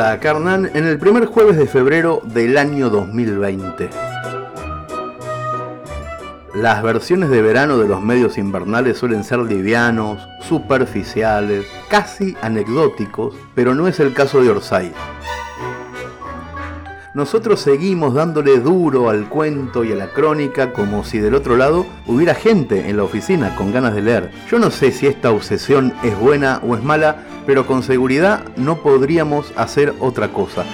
Carnan, en el primer jueves de febrero del año 2020. Las versiones de verano de los medios invernales suelen ser livianos, superficiales, casi anecdóticos, pero no es el caso de Orsay. Nosotros seguimos dándole duro al cuento y a la crónica como si del otro lado hubiera gente en la oficina con ganas de leer. Yo no sé si esta obsesión es buena o es mala, pero con seguridad no podríamos hacer otra cosa.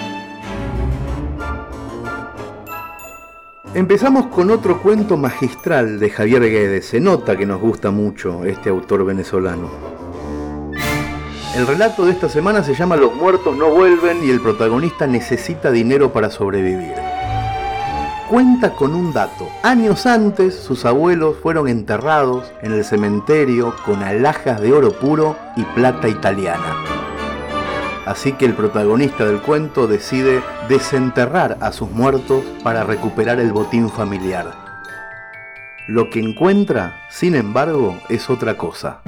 Empezamos con otro cuento magistral de Javier Guedes. Se nota que nos gusta mucho este autor venezolano. El relato de esta semana se llama Los muertos no vuelven y el protagonista necesita dinero para sobrevivir. Cuenta con un dato. Años antes, sus abuelos fueron enterrados en el cementerio con alhajas de oro puro y plata italiana. Así que el protagonista del cuento decide desenterrar a sus muertos para recuperar el botín familiar. Lo que encuentra, sin embargo, es otra cosa.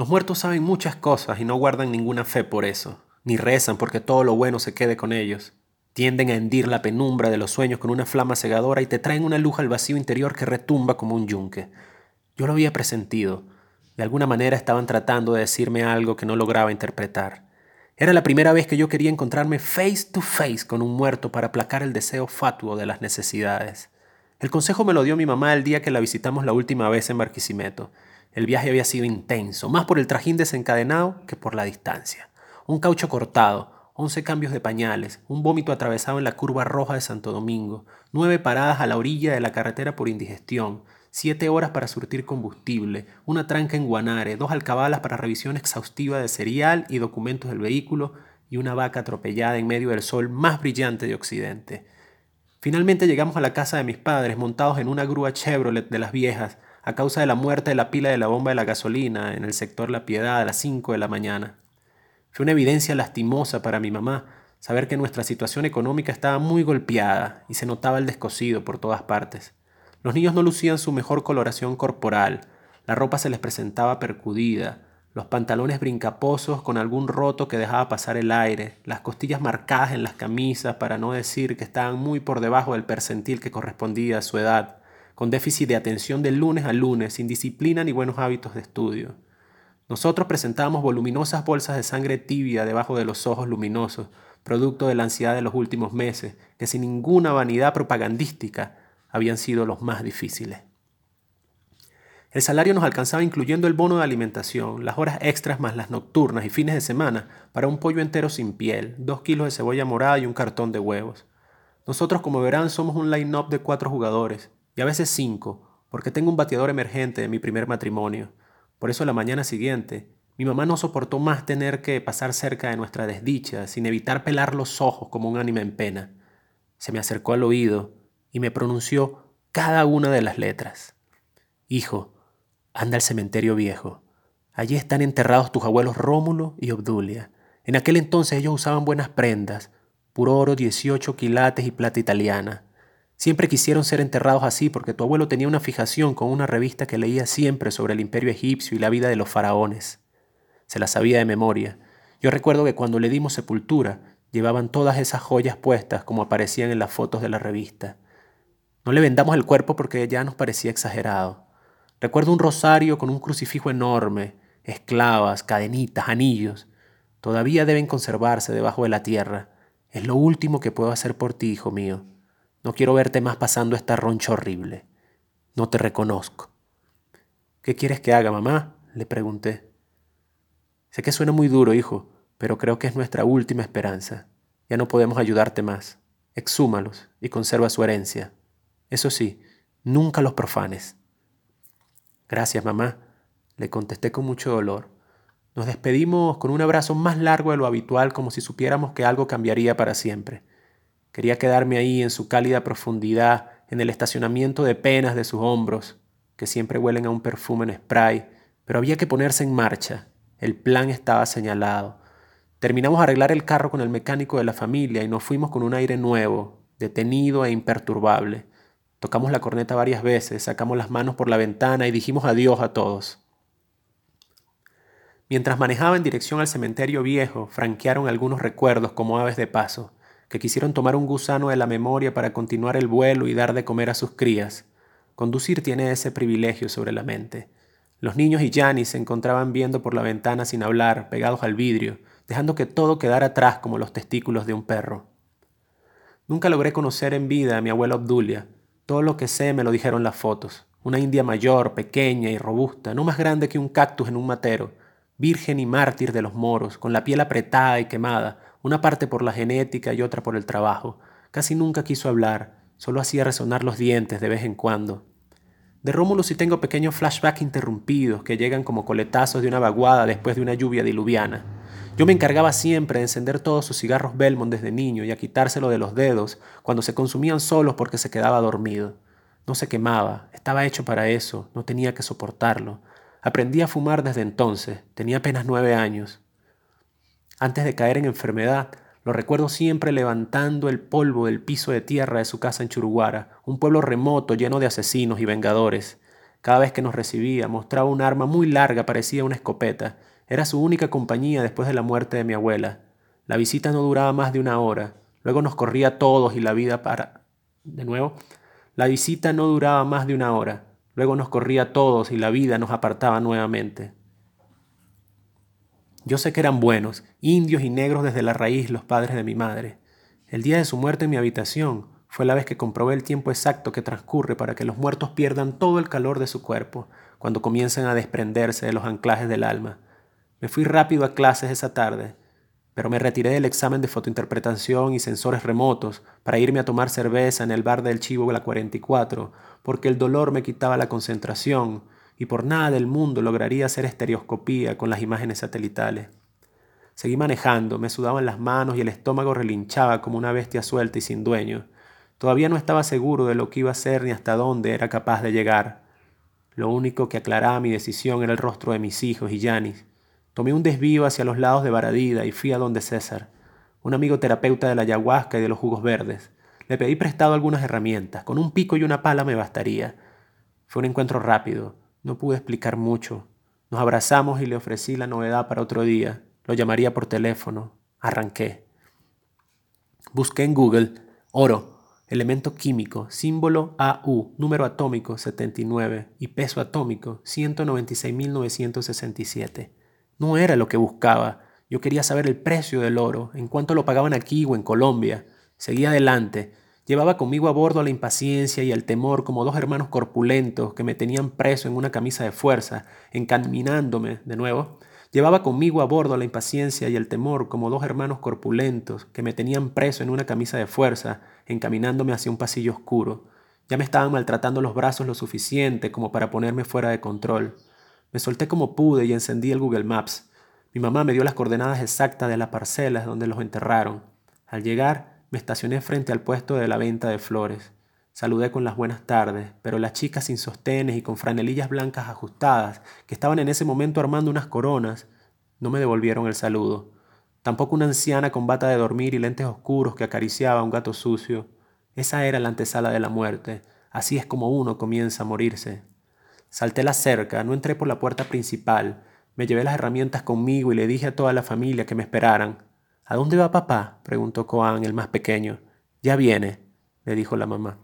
Los muertos saben muchas cosas y no guardan ninguna fe por eso, ni rezan porque todo lo bueno se quede con ellos. Tienden a hendir la penumbra de los sueños con una flama cegadora y te traen una luz al vacío interior que retumba como un yunque. Yo lo había presentido. De alguna manera estaban tratando de decirme algo que no lograba interpretar. Era la primera vez que yo quería encontrarme face to face con un muerto para aplacar el deseo fatuo de las necesidades. El consejo me lo dio mi mamá el día que la visitamos la última vez en Barquisimeto. El viaje había sido intenso, más por el trajín desencadenado que por la distancia. Un caucho cortado, once cambios de pañales, un vómito atravesado en la curva roja de Santo Domingo, nueve paradas a la orilla de la carretera por indigestión, siete horas para surtir combustible, una tranca en Guanare, dos alcabalas para revisión exhaustiva de serial y documentos del vehículo y una vaca atropellada en medio del sol más brillante de Occidente. Finalmente llegamos a la casa de mis padres montados en una grúa Chevrolet de las viejas, a causa de la muerte de la pila de la bomba de la gasolina en el sector La Piedad a las 5 de la mañana. Fue una evidencia lastimosa para mi mamá saber que nuestra situación económica estaba muy golpeada y se notaba el descosido por todas partes. Los niños no lucían su mejor coloración corporal, la ropa se les presentaba percudida, los pantalones brincaposos con algún roto que dejaba pasar el aire, las costillas marcadas en las camisas para no decir que estaban muy por debajo del percentil que correspondía a su edad con déficit de atención de lunes a lunes, sin disciplina ni buenos hábitos de estudio. Nosotros presentábamos voluminosas bolsas de sangre tibia debajo de los ojos luminosos, producto de la ansiedad de los últimos meses, que sin ninguna vanidad propagandística habían sido los más difíciles. El salario nos alcanzaba incluyendo el bono de alimentación, las horas extras más las nocturnas y fines de semana para un pollo entero sin piel, dos kilos de cebolla morada y un cartón de huevos. Nosotros, como verán, somos un line-up de cuatro jugadores, y a veces cinco, porque tengo un bateador emergente de mi primer matrimonio. Por eso la mañana siguiente, mi mamá no soportó más tener que pasar cerca de nuestra desdicha, sin evitar pelar los ojos como un ánima en pena. Se me acercó al oído y me pronunció cada una de las letras. Hijo, anda al cementerio viejo. Allí están enterrados tus abuelos Rómulo y Obdulia. En aquel entonces ellos usaban buenas prendas, puro oro 18 quilates y plata italiana. Siempre quisieron ser enterrados así porque tu abuelo tenía una fijación con una revista que leía siempre sobre el imperio egipcio y la vida de los faraones. Se la sabía de memoria. Yo recuerdo que cuando le dimos sepultura, llevaban todas esas joyas puestas como aparecían en las fotos de la revista. No le vendamos el cuerpo porque ya nos parecía exagerado. Recuerdo un rosario con un crucifijo enorme, esclavas, cadenitas, anillos. Todavía deben conservarse debajo de la tierra. Es lo último que puedo hacer por ti, hijo mío. No quiero verte más pasando esta roncha horrible. No te reconozco. ¿Qué quieres que haga, mamá? le pregunté. Sé que suena muy duro, hijo, pero creo que es nuestra última esperanza. Ya no podemos ayudarte más. Exhúmalos y conserva su herencia. Eso sí, nunca los profanes. Gracias, mamá, le contesté con mucho dolor. Nos despedimos con un abrazo más largo de lo habitual como si supiéramos que algo cambiaría para siempre. Quería quedarme ahí en su cálida profundidad, en el estacionamiento de penas de sus hombros, que siempre huelen a un perfume en spray, pero había que ponerse en marcha. El plan estaba señalado. Terminamos a arreglar el carro con el mecánico de la familia y nos fuimos con un aire nuevo, detenido e imperturbable. Tocamos la corneta varias veces, sacamos las manos por la ventana y dijimos adiós a todos. Mientras manejaba en dirección al cementerio viejo, franquearon algunos recuerdos como aves de paso, que quisieron tomar un gusano de la memoria para continuar el vuelo y dar de comer a sus crías. Conducir tiene ese privilegio sobre la mente. Los niños y Janis se encontraban viendo por la ventana sin hablar, pegados al vidrio, dejando que todo quedara atrás como los testículos de un perro. Nunca logré conocer en vida a mi abuelo Obdulia. Todo lo que sé me lo dijeron las fotos. Una india mayor, pequeña y robusta, no más grande que un cactus en un matero, virgen y mártir de los moros, con la piel apretada y quemada, una parte por la genética y otra por el trabajo. Casi nunca quiso hablar, solo hacía resonar los dientes de vez en cuando. De Rómulo sí tengo pequeños flashbacks interrumpidos que llegan como coletazos de una vaguada después de una lluvia diluviana. Yo me encargaba siempre de encender todos sus cigarros Belmont desde niño y a quitárselo de los dedos cuando se consumían solos porque se quedaba dormido. No se quemaba, estaba hecho para eso, no tenía que soportarlo. Aprendí a fumar desde entonces, tenía apenas nueve años. Antes de caer en enfermedad, lo recuerdo siempre levantando el polvo del piso de tierra de su casa en Churuguara, un pueblo remoto lleno de asesinos y vengadores. Cada vez que nos recibía mostraba un arma muy larga, parecía una escopeta. Era su única compañía después de la muerte de mi abuela. La visita no duraba más de una hora. Luego nos corría todos y la vida para... De nuevo. La visita no duraba más de una hora. Luego nos corría a todos y la vida nos apartaba nuevamente. Yo sé que eran buenos, indios y negros desde la raíz los padres de mi madre. El día de su muerte en mi habitación fue la vez que comprobé el tiempo exacto que transcurre para que los muertos pierdan todo el calor de su cuerpo cuando comienzan a desprenderse de los anclajes del alma. Me fui rápido a clases esa tarde, pero me retiré del examen de fotointerpretación y sensores remotos para irme a tomar cerveza en el bar del Chivo la 44, porque el dolor me quitaba la concentración y por nada del mundo lograría hacer estereoscopía con las imágenes satelitales. Seguí manejando, me sudaban las manos y el estómago relinchaba como una bestia suelta y sin dueño. Todavía no estaba seguro de lo que iba a hacer ni hasta dónde era capaz de llegar. Lo único que aclaraba mi decisión era el rostro de mis hijos y Yanis. Tomé un desvío hacia los lados de Baradida y fui a donde César, un amigo terapeuta de la ayahuasca y de los jugos verdes. Le pedí prestado algunas herramientas, con un pico y una pala me bastaría. Fue un encuentro rápido, no pude explicar mucho. Nos abrazamos y le ofrecí la novedad para otro día. Lo llamaría por teléfono. Arranqué. Busqué en Google oro, elemento químico, símbolo AU, número atómico 79 y peso atómico 196.967. No era lo que buscaba. Yo quería saber el precio del oro, en cuánto lo pagaban aquí o en Colombia. Seguí adelante. Llevaba conmigo a bordo la impaciencia y el temor como dos hermanos corpulentos que me tenían preso en una camisa de fuerza, encaminándome, de nuevo, llevaba conmigo a bordo la impaciencia y el temor como dos hermanos corpulentos que me tenían preso en una camisa de fuerza, encaminándome hacia un pasillo oscuro. Ya me estaban maltratando los brazos lo suficiente como para ponerme fuera de control. Me solté como pude y encendí el Google Maps. Mi mamá me dio las coordenadas exactas de las parcelas donde los enterraron. Al llegar, me estacioné frente al puesto de la venta de flores. Saludé con las buenas tardes, pero las chicas sin sostenes y con franelillas blancas ajustadas, que estaban en ese momento armando unas coronas, no me devolvieron el saludo. Tampoco una anciana con bata de dormir y lentes oscuros que acariciaba a un gato sucio. Esa era la antesala de la muerte. Así es como uno comienza a morirse. Salté la cerca, no entré por la puerta principal. Me llevé las herramientas conmigo y le dije a toda la familia que me esperaran. ¿A dónde va papá? preguntó Coan, el más pequeño. Ya viene, le dijo la mamá.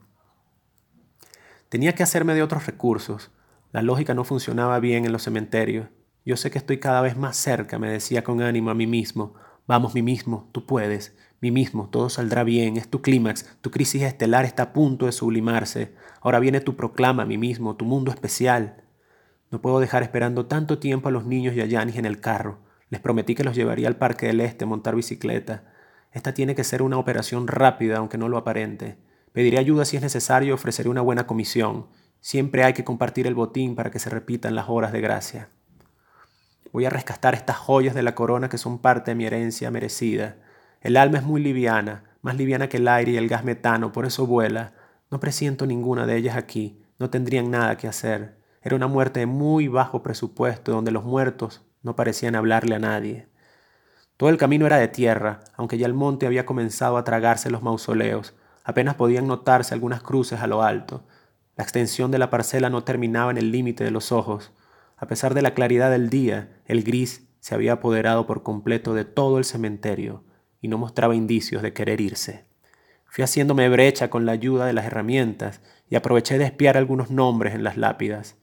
Tenía que hacerme de otros recursos. La lógica no funcionaba bien en los cementerios. Yo sé que estoy cada vez más cerca, me decía con ánimo a mí mismo. Vamos, mí mismo, tú puedes. Mí mismo, todo saldrá bien. Es tu clímax. Tu crisis estelar está a punto de sublimarse. Ahora viene tu proclama, mí mismo, tu mundo especial. No puedo dejar esperando tanto tiempo a los niños y a Yanis en el carro. Les prometí que los llevaría al Parque del Este a montar bicicleta. Esta tiene que ser una operación rápida, aunque no lo aparente. Pediré ayuda si es necesario y ofreceré una buena comisión. Siempre hay que compartir el botín para que se repitan las horas de gracia. Voy a rescatar estas joyas de la corona que son parte de mi herencia merecida. El alma es muy liviana, más liviana que el aire y el gas metano, por eso vuela. No presiento ninguna de ellas aquí, no tendrían nada que hacer. Era una muerte de muy bajo presupuesto, donde los muertos no parecían hablarle a nadie. Todo el camino era de tierra, aunque ya el monte había comenzado a tragarse los mausoleos. Apenas podían notarse algunas cruces a lo alto. La extensión de la parcela no terminaba en el límite de los ojos. A pesar de la claridad del día, el gris se había apoderado por completo de todo el cementerio y no mostraba indicios de querer irse. Fui haciéndome brecha con la ayuda de las herramientas y aproveché de espiar algunos nombres en las lápidas.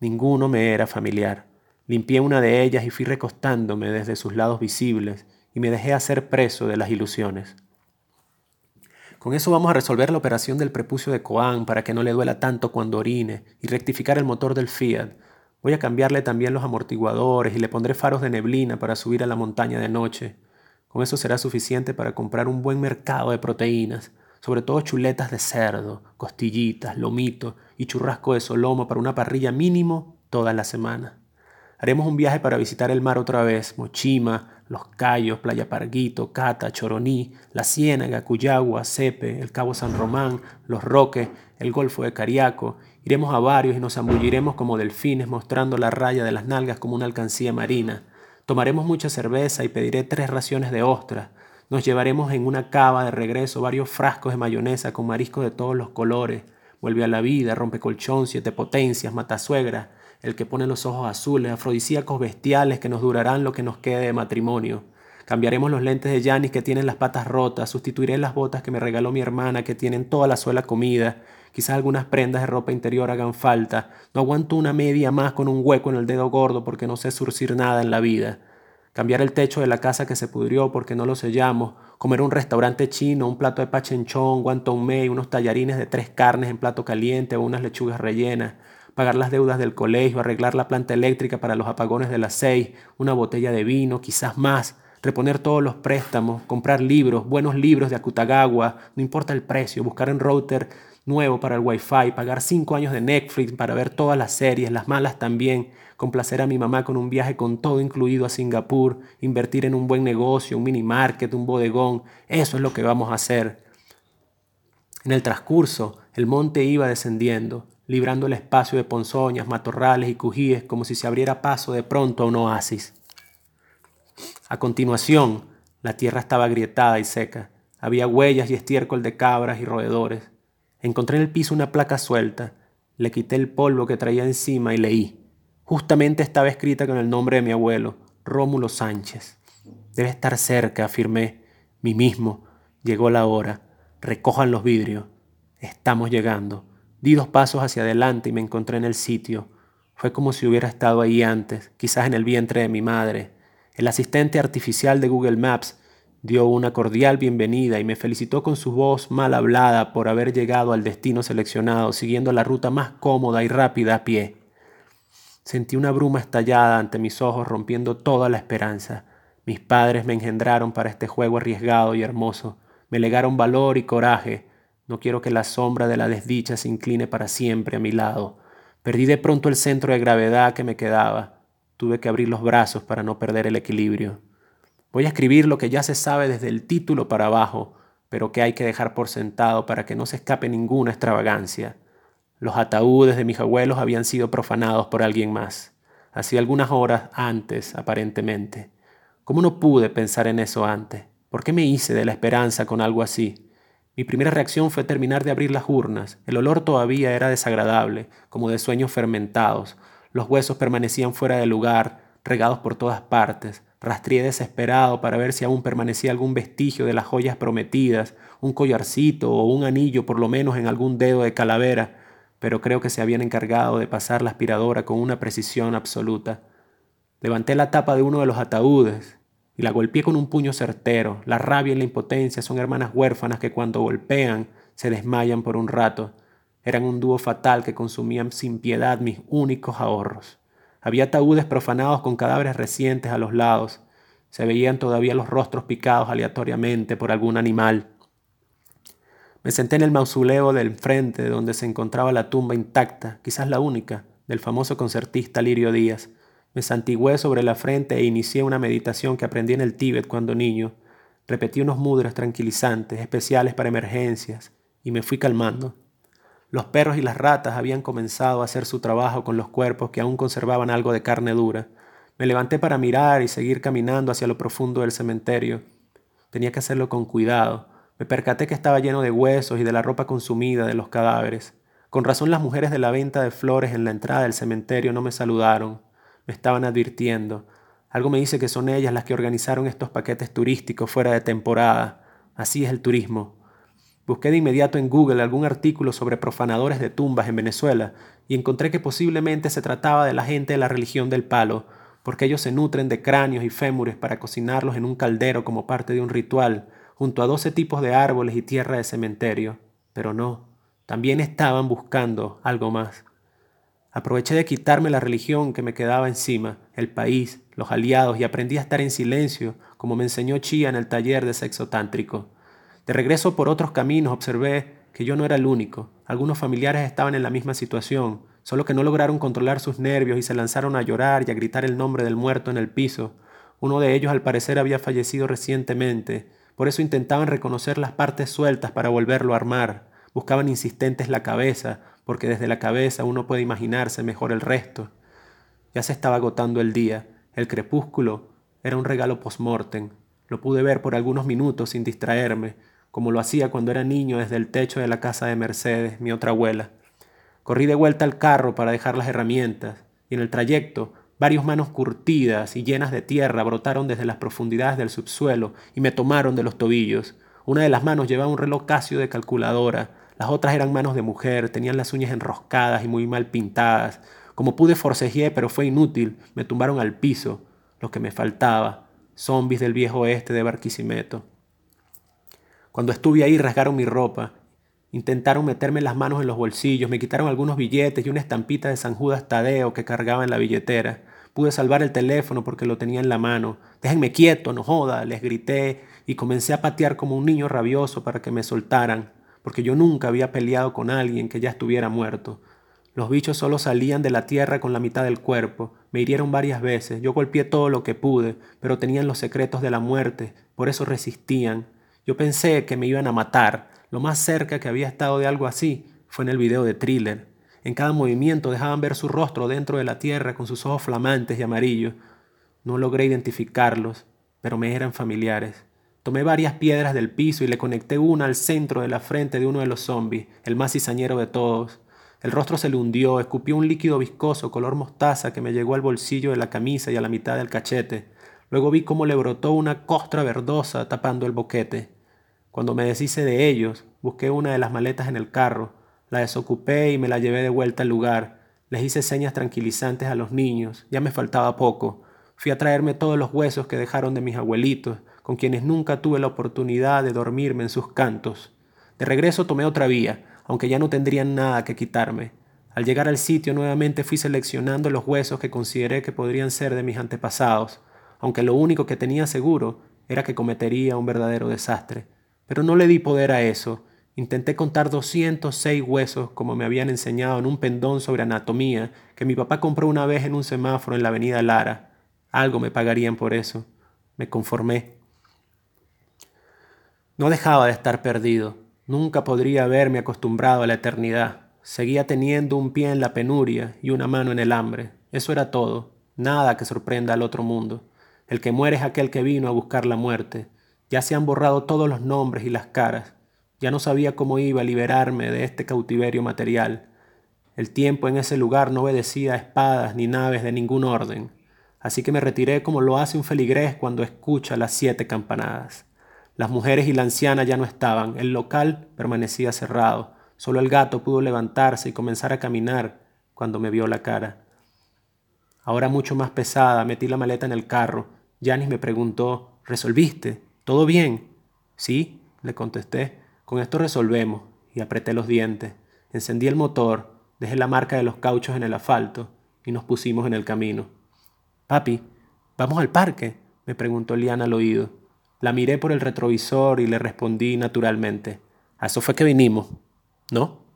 Ninguno me era familiar. Limpié una de ellas y fui recostándome desde sus lados visibles y me dejé hacer preso de las ilusiones. Con eso vamos a resolver la operación del prepucio de Coan para que no le duela tanto cuando orine y rectificar el motor del Fiat. Voy a cambiarle también los amortiguadores y le pondré faros de neblina para subir a la montaña de noche. Con eso será suficiente para comprar un buen mercado de proteínas, sobre todo chuletas de cerdo, costillitas, lomito y churrasco de solomo para una parrilla mínimo toda la semana. Haremos un viaje para visitar el mar otra vez, Mochima, Los Cayos, Playa Parguito, Cata, Choroní, La Ciénaga, Cuyagua, Cepe, el Cabo San Román, Los Roques, el Golfo de Cariaco. Iremos a varios y nos zambulliremos como delfines mostrando la raya de las nalgas como una alcancía marina. Tomaremos mucha cerveza y pediré tres raciones de ostras. Nos llevaremos en una cava de regreso varios frascos de mayonesa con mariscos de todos los colores. Vuelve a la vida, rompe colchón, siete potencias, matasuegra, el que pone los ojos azules, afrodisíacos bestiales que nos durarán lo que nos quede de matrimonio. Cambiaremos los lentes de Janis que tienen las patas rotas, sustituiré las botas que me regaló mi hermana que tienen toda la suela comida, quizás algunas prendas de ropa interior hagan falta, no aguanto una media más con un hueco en el dedo gordo porque no sé surcir nada en la vida. Cambiar el techo de la casa que se pudrió porque no lo sellamos, comer un restaurante chino, un plato de pachenchón, guantón mei, unos tallarines de tres carnes en plato caliente o unas lechugas rellenas, pagar las deudas del colegio, arreglar la planta eléctrica para los apagones de las seis, una botella de vino, quizás más, reponer todos los préstamos, comprar libros, buenos libros de Akutagawa, no importa el precio, buscar un router nuevo para el Wi-Fi, pagar cinco años de Netflix para ver todas las series, las malas también, complacer a mi mamá con un viaje con todo incluido a Singapur, invertir en un buen negocio, un mini market, un bodegón, eso es lo que vamos a hacer. En el transcurso, el monte iba descendiendo, librando el espacio de ponzoñas, matorrales y cujíes como si se abriera paso de pronto a un oasis. A continuación, la tierra estaba agrietada y seca. Había huellas y estiércol de cabras y roedores. Encontré en el piso una placa suelta. Le quité el polvo que traía encima y leí. Justamente estaba escrita con el nombre de mi abuelo, Rómulo Sánchez. Debe estar cerca, afirmé. Mí mismo. Llegó la hora. Recojan los vidrios. Estamos llegando. Di dos pasos hacia adelante y me encontré en el sitio. Fue como si hubiera estado ahí antes, quizás en el vientre de mi madre. El asistente artificial de Google Maps dio una cordial bienvenida y me felicitó con su voz mal hablada por haber llegado al destino seleccionado, siguiendo la ruta más cómoda y rápida a pie. Sentí una bruma estallada ante mis ojos, rompiendo toda la esperanza. Mis padres me engendraron para este juego arriesgado y hermoso. Me legaron valor y coraje. No quiero que la sombra de la desdicha se incline para siempre a mi lado. Perdí de pronto el centro de gravedad que me quedaba. Tuve que abrir los brazos para no perder el equilibrio. Voy a escribir lo que ya se sabe desde el título para abajo, pero que hay que dejar por sentado para que no se escape ninguna extravagancia. Los ataúdes de mis abuelos habían sido profanados por alguien más, hacía algunas horas antes, aparentemente. ¿Cómo no pude pensar en eso antes? ¿Por qué me hice de la esperanza con algo así? Mi primera reacción fue terminar de abrir las urnas. El olor todavía era desagradable, como de sueños fermentados, los huesos permanecían fuera de lugar, regados por todas partes. Rastreé desesperado para ver si aún permanecía algún vestigio de las joyas prometidas, un collarcito o un anillo por lo menos en algún dedo de calavera, pero creo que se habían encargado de pasar la aspiradora con una precisión absoluta. Levanté la tapa de uno de los ataúdes y la golpeé con un puño certero. La rabia y la impotencia son hermanas huérfanas que cuando golpean se desmayan por un rato. Eran un dúo fatal que consumían sin piedad mis únicos ahorros. Había ataúdes profanados con cadáveres recientes a los lados. Se veían todavía los rostros picados aleatoriamente por algún animal. Me senté en el mausoleo del frente donde se encontraba la tumba intacta, quizás la única, del famoso concertista Lirio Díaz. Me santigué sobre la frente e inicié una meditación que aprendí en el Tíbet cuando niño. Repetí unos mudras tranquilizantes, especiales para emergencias, y me fui calmando. Los perros y las ratas habían comenzado a hacer su trabajo con los cuerpos que aún conservaban algo de carne dura. Me levanté para mirar y seguir caminando hacia lo profundo del cementerio. Tenía que hacerlo con cuidado. Me percaté que estaba lleno de huesos y de la ropa consumida de los cadáveres. Con razón las mujeres de la venta de flores en la entrada del cementerio no me saludaron. Me estaban advirtiendo. Algo me dice que son ellas las que organizaron estos paquetes turísticos fuera de temporada. Así es el turismo. Busqué de inmediato en Google algún artículo sobre profanadores de tumbas en Venezuela y encontré que posiblemente se trataba de la gente de la religión del palo, porque ellos se nutren de cráneos y fémures para cocinarlos en un caldero como parte de un ritual, junto a doce tipos de árboles y tierra de cementerio. Pero no, también estaban buscando algo más. Aproveché de quitarme la religión que me quedaba encima, el país, los aliados y aprendí a estar en silencio, como me enseñó Chía en el taller de sexo tántrico. De regreso por otros caminos observé que yo no era el único. Algunos familiares estaban en la misma situación, solo que no lograron controlar sus nervios y se lanzaron a llorar y a gritar el nombre del muerto en el piso. Uno de ellos al parecer había fallecido recientemente, por eso intentaban reconocer las partes sueltas para volverlo a armar. Buscaban insistentes la cabeza, porque desde la cabeza uno puede imaginarse mejor el resto. Ya se estaba agotando el día. El crepúsculo era un regalo post-mortem. Lo pude ver por algunos minutos sin distraerme, como lo hacía cuando era niño desde el techo de la casa de Mercedes, mi otra abuela. Corrí de vuelta al carro para dejar las herramientas, y en el trayecto varias manos curtidas y llenas de tierra brotaron desde las profundidades del subsuelo y me tomaron de los tobillos. Una de las manos llevaba un reloj Casio de calculadora, las otras eran manos de mujer, tenían las uñas enroscadas y muy mal pintadas. Como pude forcejeé, pero fue inútil. Me tumbaron al piso. Lo que me faltaba. Zombies del viejo oeste de Barquisimeto. Cuando estuve ahí rasgaron mi ropa. Intentaron meterme las manos en los bolsillos, me quitaron algunos billetes y una estampita de San Judas Tadeo que cargaba en la billetera. Pude salvar el teléfono porque lo tenía en la mano. Déjenme quieto, no joda, les grité y comencé a patear como un niño rabioso para que me soltaran porque yo nunca había peleado con alguien que ya estuviera muerto. Los bichos solo salían de la tierra con la mitad del cuerpo, me hirieron varias veces, yo golpeé todo lo que pude, pero tenían los secretos de la muerte, por eso resistían. Yo pensé que me iban a matar, lo más cerca que había estado de algo así fue en el video de thriller. En cada movimiento dejaban ver su rostro dentro de la tierra con sus ojos flamantes y amarillos. No logré identificarlos, pero me eran familiares. Tomé varias piedras del piso y le conecté una al centro de la frente de uno de los zombies, el más cizañero de todos. El rostro se le hundió, escupió un líquido viscoso color mostaza que me llegó al bolsillo de la camisa y a la mitad del cachete. Luego vi cómo le brotó una costra verdosa tapando el boquete. Cuando me deshice de ellos, busqué una de las maletas en el carro, la desocupé y me la llevé de vuelta al lugar. Les hice señas tranquilizantes a los niños, ya me faltaba poco. Fui a traerme todos los huesos que dejaron de mis abuelitos con quienes nunca tuve la oportunidad de dormirme en sus cantos. De regreso tomé otra vía, aunque ya no tendrían nada que quitarme. Al llegar al sitio nuevamente fui seleccionando los huesos que consideré que podrían ser de mis antepasados, aunque lo único que tenía seguro era que cometería un verdadero desastre. Pero no le di poder a eso. Intenté contar 206 huesos como me habían enseñado en un pendón sobre anatomía que mi papá compró una vez en un semáforo en la avenida Lara. Algo me pagarían por eso. Me conformé. No dejaba de estar perdido. Nunca podría haberme acostumbrado a la eternidad. Seguía teniendo un pie en la penuria y una mano en el hambre. Eso era todo. Nada que sorprenda al otro mundo. El que muere es aquel que vino a buscar la muerte. Ya se han borrado todos los nombres y las caras. Ya no sabía cómo iba a liberarme de este cautiverio material. El tiempo en ese lugar no obedecía a espadas ni naves de ningún orden. Así que me retiré como lo hace un feligrés cuando escucha las siete campanadas. Las mujeres y la anciana ya no estaban, el local permanecía cerrado. Solo el gato pudo levantarse y comenzar a caminar cuando me vio la cara. Ahora mucho más pesada, metí la maleta en el carro. Janis me preguntó, ¿resolviste? ¿Todo bien? Sí, le contesté. Con esto resolvemos. Y apreté los dientes. Encendí el motor, dejé la marca de los cauchos en el asfalto y nos pusimos en el camino. Papi, ¿vamos al parque? me preguntó Liana al oído. La miré por el retrovisor y le respondí naturalmente. A eso fue que vinimos, ¿no?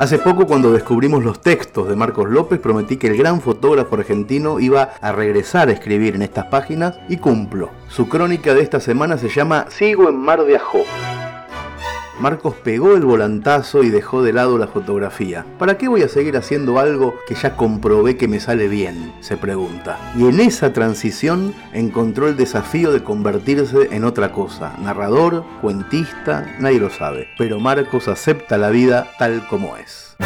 Hace poco cuando descubrimos los textos de Marcos López prometí que el gran fotógrafo argentino iba a regresar a escribir en estas páginas y cumplo. Su crónica de esta semana se llama Sigo en Mar de Ajó. Marcos pegó el volantazo y dejó de lado la fotografía. ¿Para qué voy a seguir haciendo algo que ya comprobé que me sale bien? se pregunta. Y en esa transición encontró el desafío de convertirse en otra cosa. Narrador, cuentista, nadie lo sabe. Pero Marcos acepta la vida tal como es.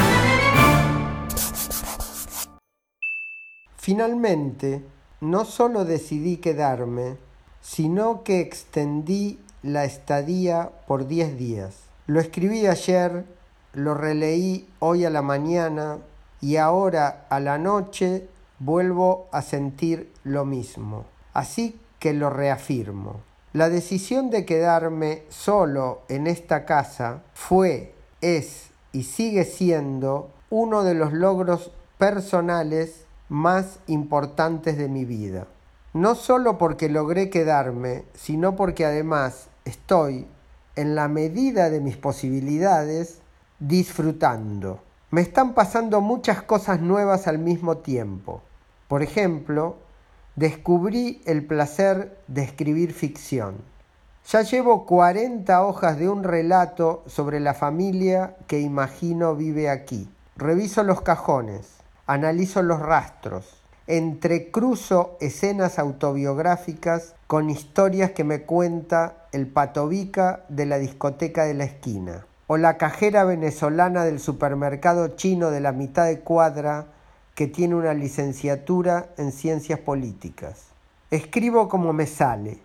Finalmente, no solo decidí quedarme, sino que extendí la estadía por diez días. Lo escribí ayer, lo releí hoy a la mañana y ahora a la noche vuelvo a sentir lo mismo. Así que lo reafirmo. La decisión de quedarme solo en esta casa fue, es y sigue siendo uno de los logros personales más importantes de mi vida. No solo porque logré quedarme, sino porque además estoy, en la medida de mis posibilidades, disfrutando. Me están pasando muchas cosas nuevas al mismo tiempo. Por ejemplo, descubrí el placer de escribir ficción. Ya llevo 40 hojas de un relato sobre la familia que imagino vive aquí. Reviso los cajones, analizo los rastros, entrecruzo escenas autobiográficas con historias que me cuenta el patovica de la discoteca de la esquina, o la cajera venezolana del supermercado chino de la mitad de cuadra que tiene una licenciatura en ciencias políticas. Escribo como me sale,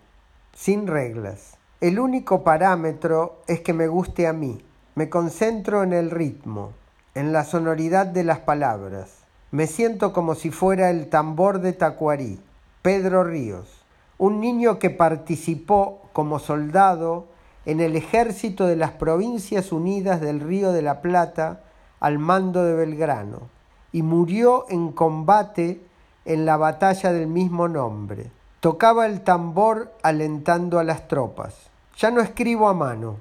sin reglas. El único parámetro es que me guste a mí. Me concentro en el ritmo, en la sonoridad de las palabras. Me siento como si fuera el tambor de Tacuarí, Pedro Ríos, un niño que participó como soldado en el ejército de las Provincias Unidas del Río de la Plata al mando de Belgrano y murió en combate en la batalla del mismo nombre. Tocaba el tambor alentando a las tropas. Ya no escribo a mano.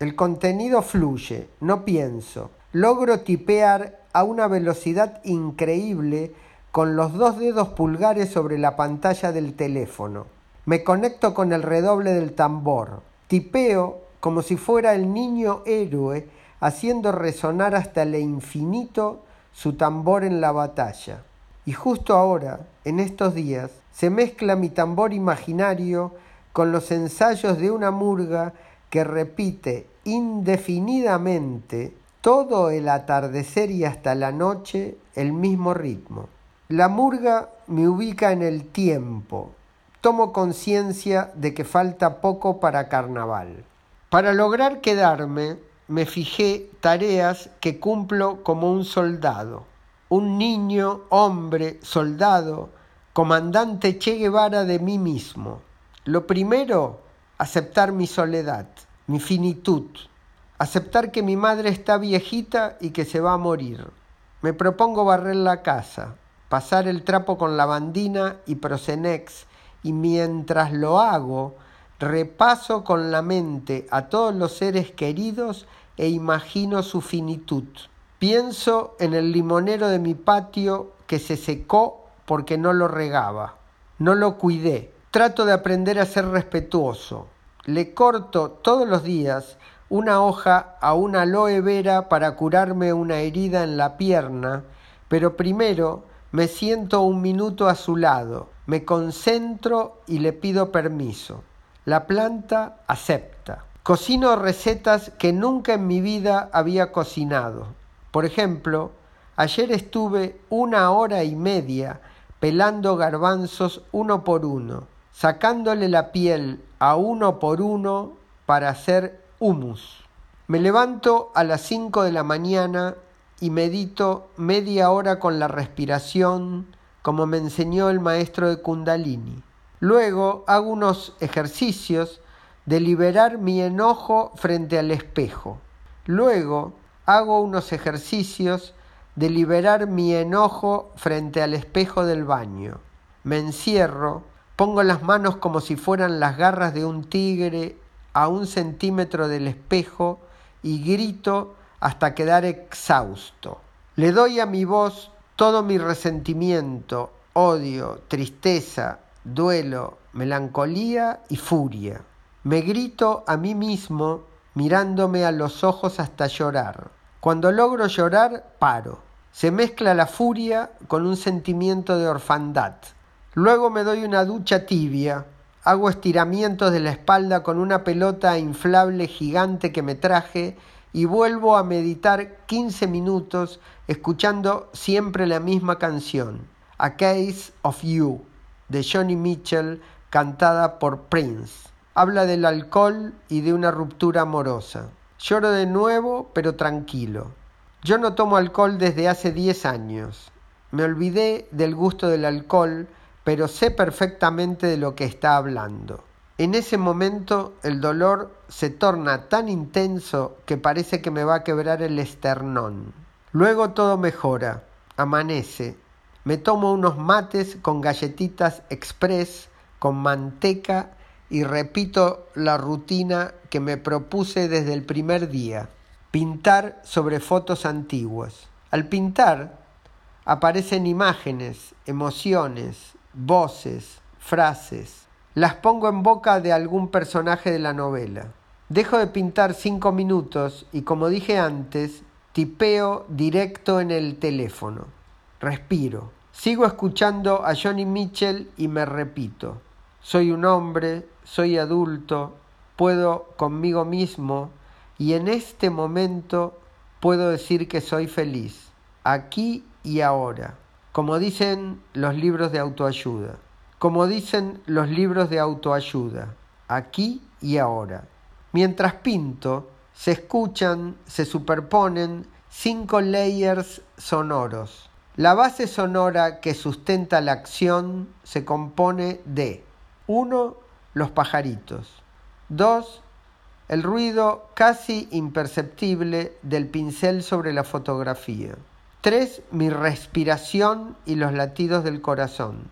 El contenido fluye, no pienso. Logro tipear a una velocidad increíble con los dos dedos pulgares sobre la pantalla del teléfono. Me conecto con el redoble del tambor. Tipeo como si fuera el niño héroe haciendo resonar hasta el infinito su tambor en la batalla. Y justo ahora, en estos días, se mezcla mi tambor imaginario con los ensayos de una murga que repite indefinidamente todo el atardecer y hasta la noche el mismo ritmo. La murga me ubica en el tiempo. Tomo conciencia de que falta poco para carnaval. Para lograr quedarme, me fijé tareas que cumplo como un soldado. Un niño, hombre, soldado, comandante Che Guevara de mí mismo. Lo primero, aceptar mi soledad, mi finitud, Aceptar que mi madre está viejita y que se va a morir. Me propongo barrer la casa, pasar el trapo con lavandina y prosenex y mientras lo hago, repaso con la mente a todos los seres queridos e imagino su finitud. Pienso en el limonero de mi patio que se secó porque no lo regaba. No lo cuidé. Trato de aprender a ser respetuoso. Le corto todos los días una hoja a una aloe vera para curarme una herida en la pierna, pero primero me siento un minuto a su lado, me concentro y le pido permiso. La planta acepta. Cocino recetas que nunca en mi vida había cocinado. Por ejemplo, ayer estuve una hora y media pelando garbanzos uno por uno, sacándole la piel a uno por uno para hacer humus. Me levanto a las 5 de la mañana y medito media hora con la respiración, como me enseñó el maestro de Kundalini. Luego hago unos ejercicios de liberar mi enojo frente al espejo. Luego hago unos ejercicios de liberar mi enojo frente al espejo del baño. Me encierro, pongo las manos como si fueran las garras de un tigre a un centímetro del espejo y grito hasta quedar exhausto. Le doy a mi voz todo mi resentimiento, odio, tristeza, duelo, melancolía y furia. Me grito a mí mismo mirándome a los ojos hasta llorar. Cuando logro llorar, paro. Se mezcla la furia con un sentimiento de orfandad. Luego me doy una ducha tibia, Hago estiramientos de la espalda con una pelota inflable gigante que me traje y vuelvo a meditar 15 minutos escuchando siempre la misma canción. A Case of You, de Johnny Mitchell, cantada por Prince. Habla del alcohol y de una ruptura amorosa. Lloro de nuevo, pero tranquilo. Yo no tomo alcohol desde hace 10 años. Me olvidé del gusto del alcohol, pero sé perfectamente de lo que está hablando. En ese momento el dolor se torna tan intenso que parece que me va a quebrar el esternón. Luego todo mejora, amanece. Me tomo unos mates con galletitas express, con manteca y repito la rutina que me propuse desde el primer día, pintar sobre fotos antiguas. Al pintar aparecen imágenes, emociones, voces, frases, las pongo en boca de algún personaje de la novela. Dejo de pintar cinco minutos y como dije antes, tipeo directo en el teléfono. Respiro. Sigo escuchando a Johnny Mitchell y me repito. Soy un hombre, soy adulto, puedo conmigo mismo y en este momento puedo decir que soy feliz, aquí y ahora, como dicen los libros de autoayuda como dicen los libros de autoayuda, aquí y ahora. Mientras pinto, se escuchan, se superponen cinco layers sonoros. La base sonora que sustenta la acción se compone de 1. Los pajaritos. 2. El ruido casi imperceptible del pincel sobre la fotografía. 3. Mi respiración y los latidos del corazón.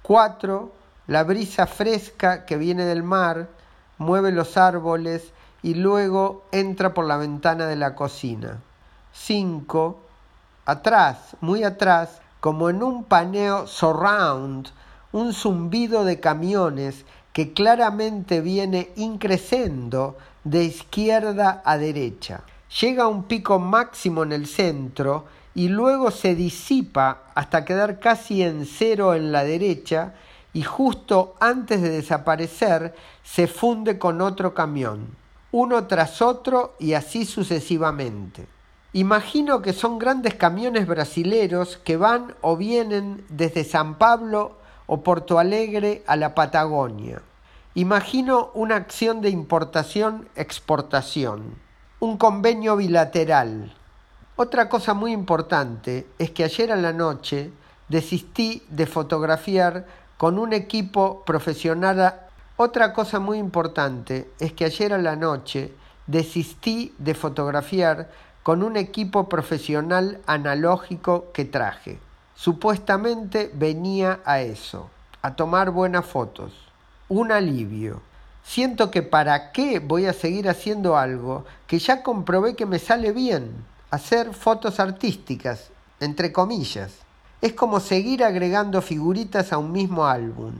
4. La brisa fresca que viene del mar mueve los árboles y luego entra por la ventana de la cocina. 5. Atrás, muy atrás, como en un paneo surround, un zumbido de camiones que claramente viene increciendo de izquierda a derecha. Llega a un pico máximo en el centro y luego se disipa hasta quedar casi en cero en la derecha y justo antes de desaparecer se funde con otro camión, uno tras otro y así sucesivamente. Imagino que son grandes camiones brasileros que van o vienen desde San Pablo o Porto Alegre a la Patagonia. Imagino una acción de importación-exportación, un convenio bilateral, otra cosa muy importante es que ayer a la noche desistí de fotografiar con un equipo profesional. Otra cosa muy importante es que ayer a la noche desistí de fotografiar con un equipo profesional analógico que traje. Supuestamente venía a eso, a tomar buenas fotos. Un alivio. Siento que para qué voy a seguir haciendo algo que ya comprobé que me sale bien hacer fotos artísticas, entre comillas. Es como seguir agregando figuritas a un mismo álbum,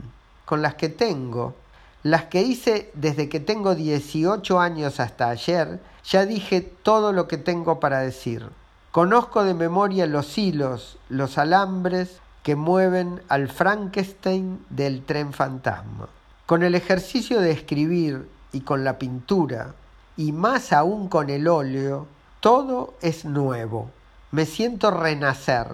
con las que tengo, las que hice desde que tengo 18 años hasta ayer, ya dije todo lo que tengo para decir. Conozco de memoria los hilos, los alambres que mueven al Frankenstein del tren fantasma. Con el ejercicio de escribir y con la pintura, y más aún con el óleo, todo es nuevo. Me siento renacer.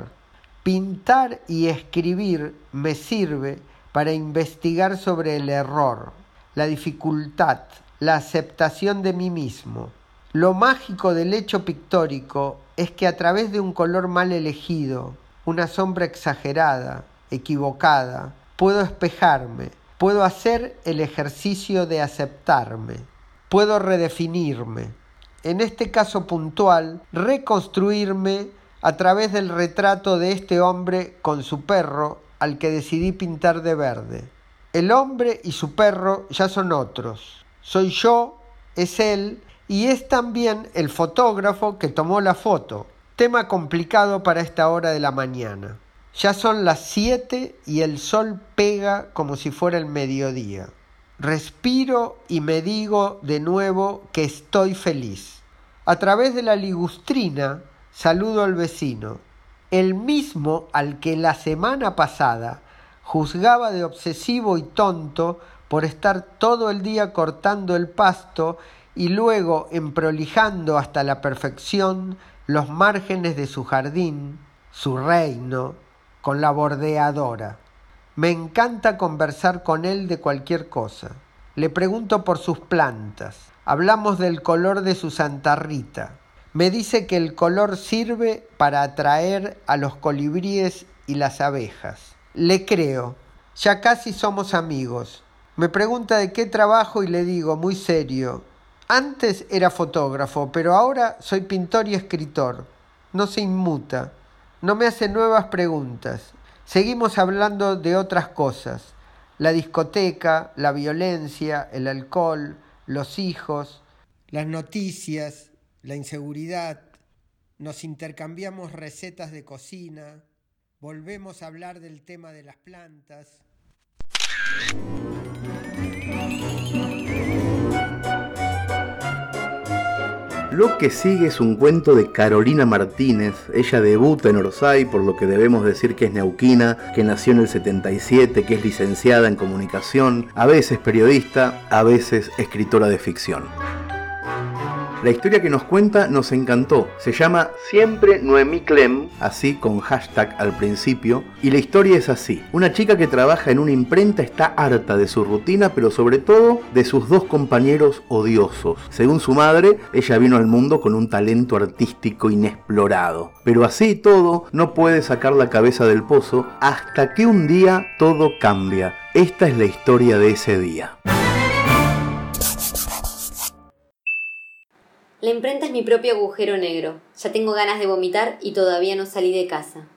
Pintar y escribir me sirve para investigar sobre el error, la dificultad, la aceptación de mí mismo. Lo mágico del hecho pictórico es que a través de un color mal elegido, una sombra exagerada, equivocada, puedo espejarme, puedo hacer el ejercicio de aceptarme, puedo redefinirme, en este caso puntual, reconstruirme a través del retrato de este hombre con su perro al que decidí pintar de verde. El hombre y su perro ya son otros. Soy yo, es él y es también el fotógrafo que tomó la foto. Tema complicado para esta hora de la mañana. Ya son las siete y el sol pega como si fuera el mediodía. Respiro y me digo de nuevo que estoy feliz. A través de la ligustrina saludo al vecino, el mismo al que la semana pasada juzgaba de obsesivo y tonto por estar todo el día cortando el pasto y luego emprolijando hasta la perfección los márgenes de su jardín, su reino, con la bordeadora. Me encanta conversar con él de cualquier cosa. Le pregunto por sus plantas. Hablamos del color de su Santa Rita. Me dice que el color sirve para atraer a los colibríes y las abejas. Le creo. Ya casi somos amigos. Me pregunta de qué trabajo y le digo, muy serio, antes era fotógrafo, pero ahora soy pintor y escritor. No se inmuta. No me hace nuevas preguntas. Seguimos hablando de otras cosas. La discoteca, la violencia, el alcohol, los hijos, las noticias, la inseguridad. Nos intercambiamos recetas de cocina. Volvemos a hablar del tema de las plantas. Lo que sigue es un cuento de Carolina Martínez. Ella debuta en Orsay, por lo que debemos decir que es neuquina, que nació en el 77, que es licenciada en comunicación, a veces periodista, a veces escritora de ficción. La historia que nos cuenta nos encantó. Se llama Siempre Noemí Clem, así con hashtag al principio. Y la historia es así. Una chica que trabaja en una imprenta está harta de su rutina, pero sobre todo de sus dos compañeros odiosos. Según su madre, ella vino al mundo con un talento artístico inexplorado. Pero así todo, no puede sacar la cabeza del pozo hasta que un día todo cambia. Esta es la historia de ese día. La imprenta es mi propio agujero negro. Ya tengo ganas de vomitar y todavía no salí de casa.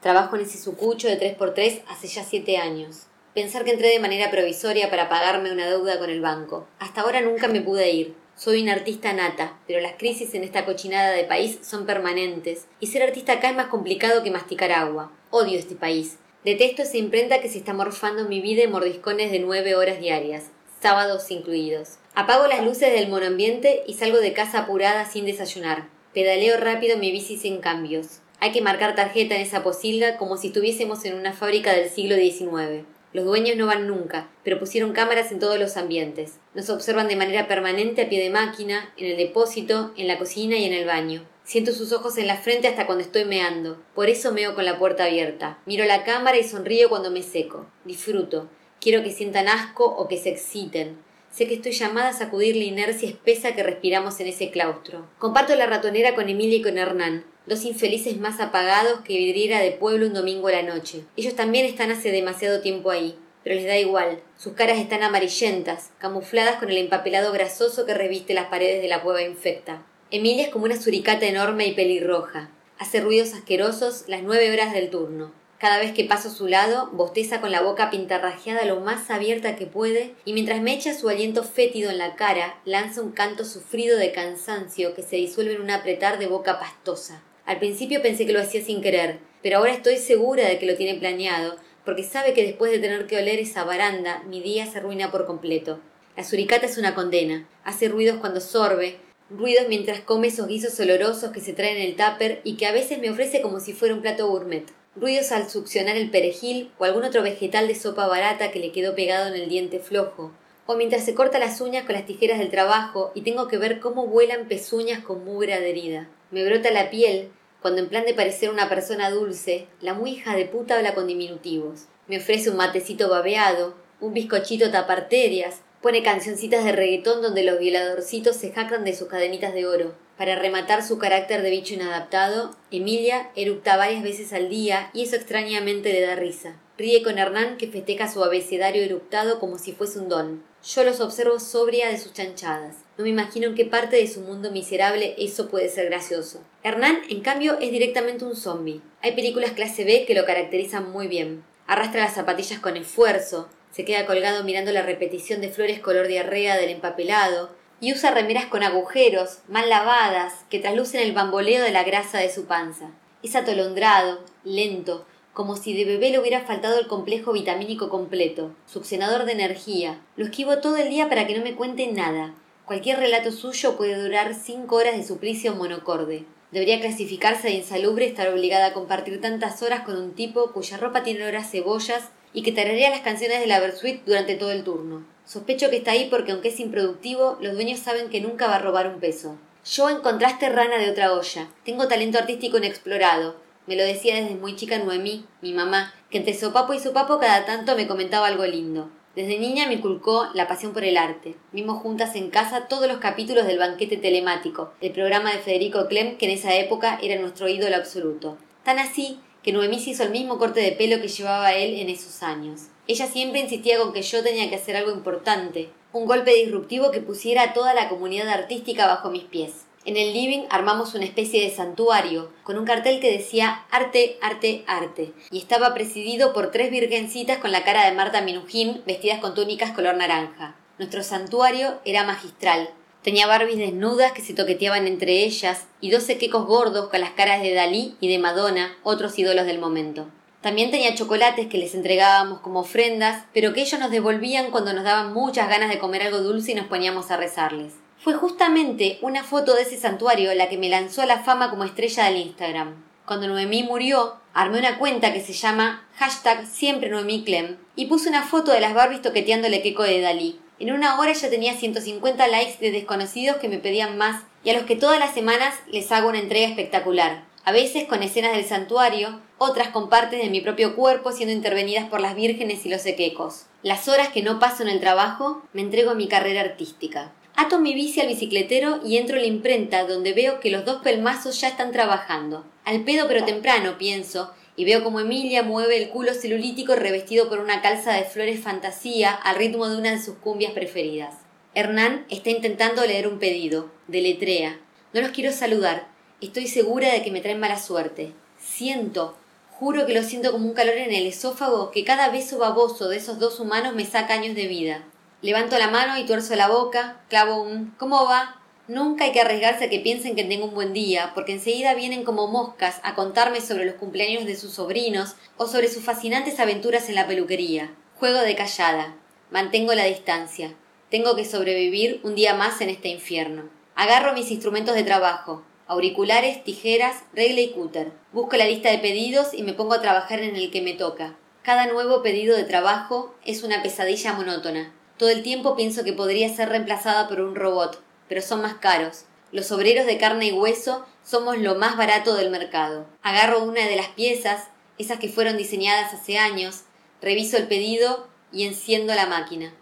Trabajo en ese sucucho de 3x3 hace ya siete años. Pensar que entré de manera provisoria para pagarme una deuda con el banco. Hasta ahora nunca me pude ir. Soy una artista nata, pero las crisis en esta cochinada de país son permanentes, y ser artista acá es más complicado que masticar agua. Odio este país. Detesto esa imprenta que se está morfando mi vida en mordiscones de nueve horas diarias, sábados incluidos. Apago las luces del monoambiente y salgo de casa apurada sin desayunar. Pedaleo rápido mi bici sin cambios. Hay que marcar tarjeta en esa posilga como si estuviésemos en una fábrica del siglo XIX. Los dueños no van nunca, pero pusieron cámaras en todos los ambientes. Nos observan de manera permanente a pie de máquina, en el depósito, en la cocina y en el baño. Siento sus ojos en la frente hasta cuando estoy meando. Por eso meo con la puerta abierta. Miro la cámara y sonrío cuando me seco. Disfruto. Quiero que sientan asco o que se exciten. Sé que estoy llamada a sacudir la inercia espesa que respiramos en ese claustro. Comparto la ratonera con Emilia y con Hernán, dos infelices más apagados que vidriera de pueblo un domingo a la noche. Ellos también están hace demasiado tiempo ahí, pero les da igual. Sus caras están amarillentas, camufladas con el empapelado grasoso que reviste las paredes de la cueva infecta. Emilia es como una suricata enorme y pelirroja. Hace ruidos asquerosos las nueve horas del turno. Cada vez que paso a su lado, bosteza con la boca pintarrajeada lo más abierta que puede, y mientras me echa su aliento fétido en la cara, lanza un canto sufrido de cansancio que se disuelve en un apretar de boca pastosa. Al principio pensé que lo hacía sin querer, pero ahora estoy segura de que lo tiene planeado, porque sabe que después de tener que oler esa baranda, mi día se arruina por completo. La suricata es una condena. Hace ruidos cuando sorbe, ruidos mientras come esos guisos olorosos que se traen en el tupper y que a veces me ofrece como si fuera un plato gourmet ruidos al succionar el perejil o algún otro vegetal de sopa barata que le quedó pegado en el diente flojo, o mientras se corta las uñas con las tijeras del trabajo y tengo que ver cómo vuelan pezuñas con mugre adherida. Me brota la piel cuando en plan de parecer una persona dulce, la muy hija de puta habla con diminutivos. Me ofrece un matecito babeado, un bizcochito taparterias, pone cancioncitas de reggaetón donde los violadorcitos se jactan de sus cadenitas de oro. Para rematar su carácter de bicho inadaptado, Emilia eructa varias veces al día y eso extrañamente le da risa. Ríe con Hernán que festeja su abecedario eructado como si fuese un don. Yo los observo sobria de sus chanchadas. No me imagino en qué parte de su mundo miserable eso puede ser gracioso. Hernán, en cambio, es directamente un zombie. Hay películas clase B que lo caracterizan muy bien. Arrastra las zapatillas con esfuerzo, se queda colgado mirando la repetición de flores color diarrea del empapelado, y usa remeras con agujeros, mal lavadas, que traslucen el bamboleo de la grasa de su panza. Es atolondrado, lento, como si de bebé le hubiera faltado el complejo vitamínico completo, succionador de energía. Lo esquivo todo el día para que no me cuente nada. Cualquier relato suyo puede durar cinco horas de suplicio monocorde. Debería clasificarse de insalubre estar obligada a compartir tantas horas con un tipo cuya ropa tiene olor a cebollas y que tararía las canciones de la Versuit durante todo el turno. Sospecho que está ahí porque aunque es improductivo, los dueños saben que nunca va a robar un peso. Yo en contraste rana de otra olla. Tengo talento artístico inexplorado. Me lo decía desde muy chica Noemí, mi mamá, que entre sopapo y sopapo cada tanto me comentaba algo lindo. Desde niña me inculcó la pasión por el arte. Vimos juntas en casa todos los capítulos del banquete telemático, el programa de Federico Clem, que en esa época era nuestro ídolo absoluto. Tan así que Noemí se hizo el mismo corte de pelo que llevaba él en esos años. Ella siempre insistía con que yo tenía que hacer algo importante, un golpe disruptivo que pusiera a toda la comunidad artística bajo mis pies. En el living armamos una especie de santuario, con un cartel que decía arte, arte, arte, y estaba presidido por tres virgencitas con la cara de Marta Minujín vestidas con túnicas color naranja. Nuestro santuario era magistral. Tenía Barbies desnudas que se toqueteaban entre ellas y doce quecos gordos con las caras de Dalí y de Madonna, otros ídolos del momento. También tenía chocolates que les entregábamos como ofrendas, pero que ellos nos devolvían cuando nos daban muchas ganas de comer algo dulce y nos poníamos a rezarles. Fue justamente una foto de ese santuario la que me lanzó a la fama como estrella del Instagram. Cuando Noemí murió, armé una cuenta que se llama hashtag siempre Noemí Clem y puse una foto de las Barbies toqueteándole queco de Dalí. En una hora ya tenía 150 likes de desconocidos que me pedían más y a los que todas las semanas les hago una entrega espectacular. A veces con escenas del santuario, otras con partes de mi propio cuerpo siendo intervenidas por las vírgenes y los equecos. Las horas que no paso en el trabajo, me entrego a mi carrera artística. Ato mi bici al bicicletero y entro en la imprenta donde veo que los dos pelmazos ya están trabajando. Al pedo pero temprano, pienso, y veo como Emilia mueve el culo celulítico revestido por una calza de flores fantasía al ritmo de una de sus cumbias preferidas. Hernán está intentando leer un pedido. Deletrea. No los quiero saludar. Estoy segura de que me traen mala suerte. Siento, juro que lo siento como un calor en el esófago que cada beso baboso de esos dos humanos me saca años de vida. Levanto la mano y tuerzo la boca, clavo un ¿cómo va? Nunca hay que arriesgarse a que piensen que tengo un buen día, porque enseguida vienen como moscas a contarme sobre los cumpleaños de sus sobrinos o sobre sus fascinantes aventuras en la peluquería. Juego de callada. Mantengo la distancia. Tengo que sobrevivir un día más en este infierno. Agarro mis instrumentos de trabajo. Auriculares, tijeras, regla y cúter. Busco la lista de pedidos y me pongo a trabajar en el que me toca. Cada nuevo pedido de trabajo es una pesadilla monótona. Todo el tiempo pienso que podría ser reemplazada por un robot, pero son más caros. Los obreros de carne y hueso somos lo más barato del mercado. Agarro una de las piezas, esas que fueron diseñadas hace años, reviso el pedido y enciendo la máquina.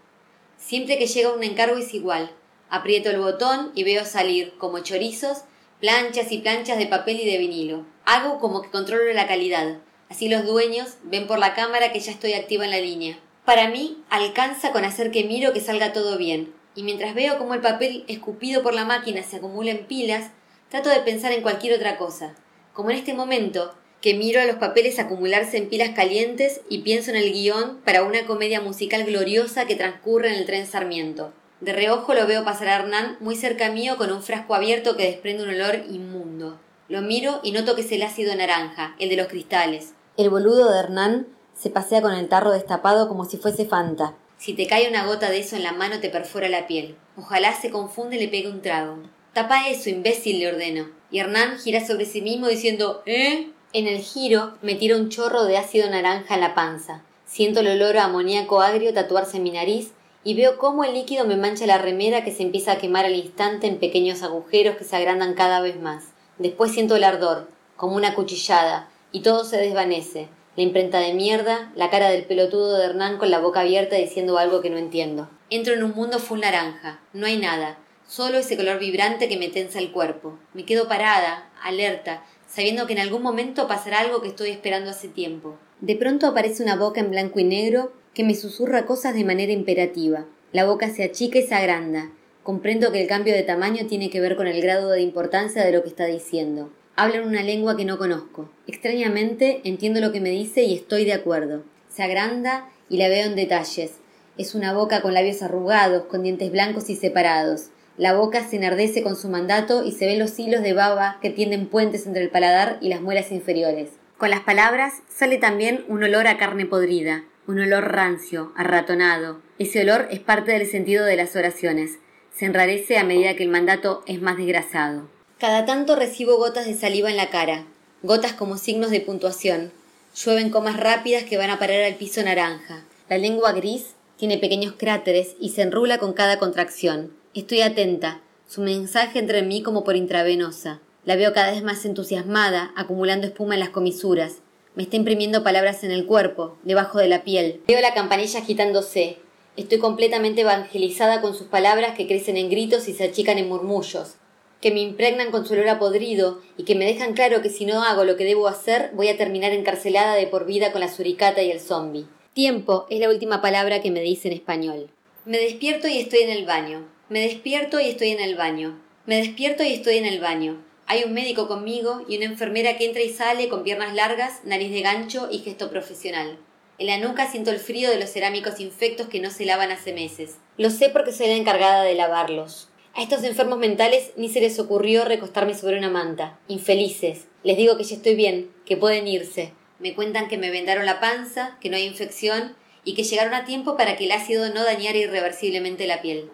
Siempre que llega un encargo es igual. Aprieto el botón y veo salir, como chorizos, planchas y planchas de papel y de vinilo. Hago como que controlo la calidad. Así los dueños ven por la cámara que ya estoy activa en la línea. Para mí, alcanza con hacer que miro que salga todo bien, y mientras veo cómo el papel escupido por la máquina se acumula en pilas, trato de pensar en cualquier otra cosa, como en este momento, que miro a los papeles acumularse en pilas calientes y pienso en el guion para una comedia musical gloriosa que transcurre en el tren Sarmiento. De reojo lo veo pasar a Hernán muy cerca mío con un frasco abierto que desprende un olor inmundo. Lo miro y noto que es el ácido naranja, el de los cristales. El boludo de Hernán se pasea con el tarro destapado como si fuese Fanta. Si te cae una gota de eso en la mano te perfora la piel. Ojalá se confunde y le pegue un trago. Tapa eso, imbécil, le ordeno. Y Hernán gira sobre sí mismo diciendo ¿Eh? En el giro me tira un chorro de ácido naranja en la panza. Siento el olor a amoníaco agrio tatuarse en mi nariz y veo cómo el líquido me mancha la remera que se empieza a quemar al instante en pequeños agujeros que se agrandan cada vez más. Después siento el ardor, como una cuchillada, y todo se desvanece la imprenta de mierda, la cara del pelotudo de Hernán con la boca abierta diciendo algo que no entiendo. Entro en un mundo full naranja, no hay nada, solo ese color vibrante que me tensa el cuerpo. Me quedo parada, alerta, sabiendo que en algún momento pasará algo que estoy esperando hace tiempo. De pronto aparece una boca en blanco y negro que me susurra cosas de manera imperativa. La boca se achica y se agranda. Comprendo que el cambio de tamaño tiene que ver con el grado de importancia de lo que está diciendo. Hablan una lengua que no conozco. Extrañamente entiendo lo que me dice y estoy de acuerdo. Se agranda y la veo en detalles. Es una boca con labios arrugados, con dientes blancos y separados. La boca se enardece con su mandato y se ven los hilos de baba que tienden puentes entre el paladar y las muelas inferiores. Con las palabras sale también un olor a carne podrida, un olor rancio, arratonado. Ese olor es parte del sentido de las oraciones. Se enrarece a medida que el mandato es más desgrasado. Cada tanto recibo gotas de saliva en la cara, gotas como signos de puntuación. Llueven comas rápidas que van a parar al piso naranja. La lengua gris tiene pequeños cráteres y se enrula con cada contracción. Estoy atenta. Su mensaje entra en mí como por intravenosa. La veo cada vez más entusiasmada, acumulando espuma en las comisuras. Me está imprimiendo palabras en el cuerpo, debajo de la piel. Veo la campanilla agitándose. Estoy completamente evangelizada con sus palabras que crecen en gritos y se achican en murmullos, que me impregnan con su olor a podrido y que me dejan claro que si no hago lo que debo hacer voy a terminar encarcelada de por vida con la suricata y el zombi. Tiempo es la última palabra que me dice en español. Me despierto y estoy en el baño. Me despierto y estoy en el baño. Me despierto y estoy en el baño. Hay un médico conmigo y una enfermera que entra y sale con piernas largas, nariz de gancho y gesto profesional. En la nuca siento el frío de los cerámicos infectos que no se lavan hace meses. Lo sé porque soy la encargada de lavarlos. A estos enfermos mentales ni se les ocurrió recostarme sobre una manta. Infelices. Les digo que ya estoy bien, que pueden irse. Me cuentan que me vendaron la panza, que no hay infección y que llegaron a tiempo para que el ácido no dañara irreversiblemente la piel.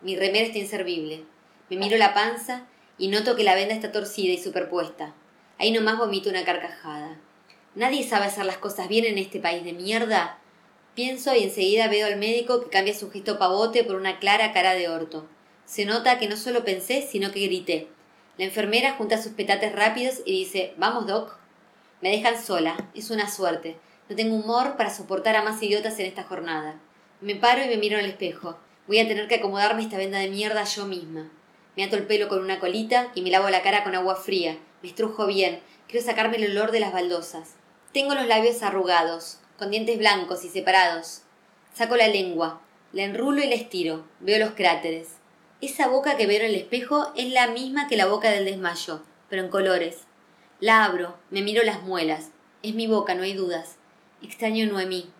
Mi remera está inservible. Me miro la panza y noto que la venda está torcida y superpuesta. Ahí nomás vomito una carcajada. ¿Nadie sabe hacer las cosas bien en este país de mierda? Pienso y enseguida veo al médico que cambia su gesto pavote por una clara cara de orto. Se nota que no solo pensé, sino que grité. La enfermera junta sus petates rápidos y dice Vamos, Doc. Me dejan sola. Es una suerte. No tengo humor para soportar a más idiotas en esta jornada. Me paro y me miro el espejo. Voy a tener que acomodarme esta venda de mierda yo misma. Me ato el pelo con una colita y me lavo la cara con agua fría. Me estrujo bien. Quiero sacarme el olor de las baldosas. Tengo los labios arrugados, con dientes blancos y separados. Saco la lengua, la enrulo y la estiro. Veo los cráteres. Esa boca que veo en el espejo es la misma que la boca del desmayo, pero en colores. La abro, me miro las muelas. Es mi boca, no hay dudas. Extraño Noemí.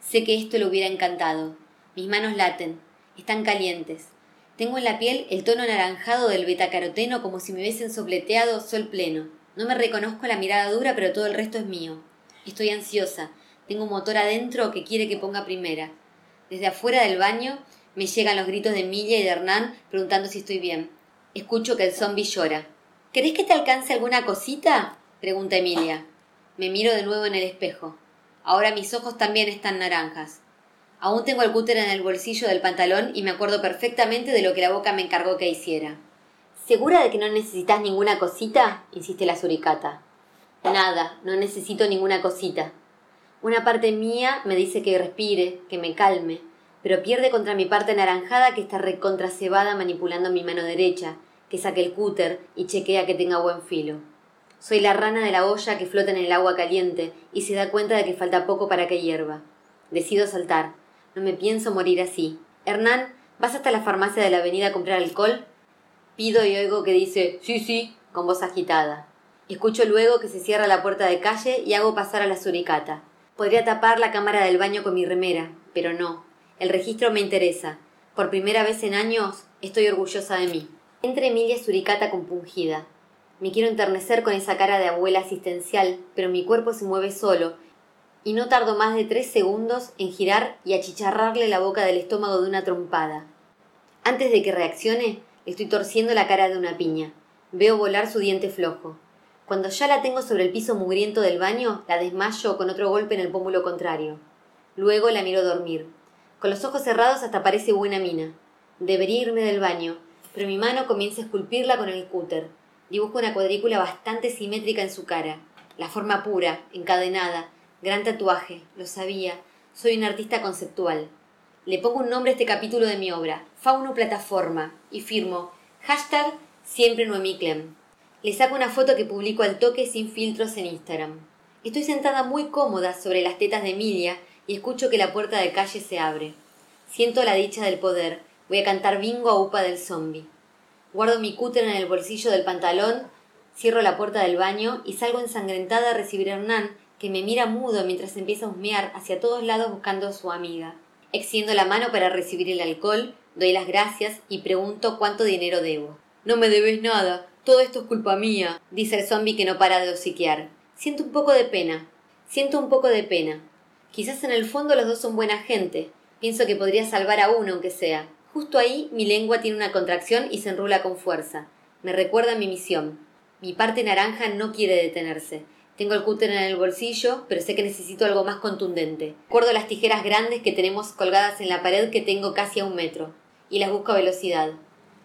Sé que esto le hubiera encantado. Mis manos laten, están calientes. Tengo en la piel el tono anaranjado del betacaroteno como si me hubiesen sopleteado sol pleno. No me reconozco la mirada dura, pero todo el resto es mío. Estoy ansiosa. Tengo un motor adentro que quiere que ponga primera. Desde afuera del baño me llegan los gritos de Emilia y de Hernán preguntando si estoy bien. Escucho que el zombi llora. ¿Querés que te alcance alguna cosita? pregunta Emilia. Me miro de nuevo en el espejo. Ahora mis ojos también están naranjas. Aún tengo el cúter en el bolsillo del pantalón y me acuerdo perfectamente de lo que la boca me encargó que hiciera. ¿Segura de que no necesitas ninguna cosita? insiste la suricata. Nada, no necesito ninguna cosita. Una parte mía me dice que respire, que me calme, pero pierde contra mi parte anaranjada que está recontracebada manipulando mi mano derecha, que saque el cúter y chequea que tenga buen filo. Soy la rana de la olla que flota en el agua caliente y se da cuenta de que falta poco para que hierva. Decido saltar, no me pienso morir así. Hernán, ¿vas hasta la farmacia de la avenida a comprar alcohol? Pido y oigo que dice sí, sí, con voz agitada. Escucho luego que se cierra la puerta de calle y hago pasar a la suricata. Podría tapar la cámara del baño con mi remera, pero no. El registro me interesa. Por primera vez en años estoy orgullosa de mí. Entra Emilia Suricata compungida. Me quiero enternecer con esa cara de abuela asistencial, pero mi cuerpo se mueve solo y no tardo más de tres segundos en girar y achicharrarle la boca del estómago de una trompada. Antes de que reaccione, estoy torciendo la cara de una piña. Veo volar su diente flojo. Cuando ya la tengo sobre el piso mugriento del baño, la desmayo con otro golpe en el pómulo contrario. Luego la miro dormir. Con los ojos cerrados hasta parece buena mina. Debería irme del baño, pero mi mano comienza a esculpirla con el cúter. Dibujo una cuadrícula bastante simétrica en su cara. La forma pura, encadenada, Gran tatuaje, lo sabía. Soy un artista conceptual. Le pongo un nombre a este capítulo de mi obra, Fauno Plataforma, y firmo hashtag siempre Noemí Clem. Le saco una foto que publico al toque sin filtros en Instagram. Estoy sentada muy cómoda sobre las tetas de Emilia y escucho que la puerta de calle se abre. Siento la dicha del poder. Voy a cantar bingo a upa del zombie. Guardo mi cúter en el bolsillo del pantalón, cierro la puerta del baño y salgo ensangrentada a recibir a Hernán, que me mira mudo mientras empieza a husmear hacia todos lados buscando a su amiga. Extiendo la mano para recibir el alcohol, doy las gracias y pregunto cuánto dinero debo. No me debes nada, todo esto es culpa mía, dice el zombi que no para de hociquear. Siento un poco de pena, siento un poco de pena. Quizás en el fondo los dos son buena gente. Pienso que podría salvar a uno aunque sea. Justo ahí mi lengua tiene una contracción y se enrula con fuerza. Me recuerda mi misión. Mi parte naranja no quiere detenerse. Tengo el cúter en el bolsillo, pero sé que necesito algo más contundente. Recuerdo las tijeras grandes que tenemos colgadas en la pared que tengo casi a un metro, y las busco a velocidad.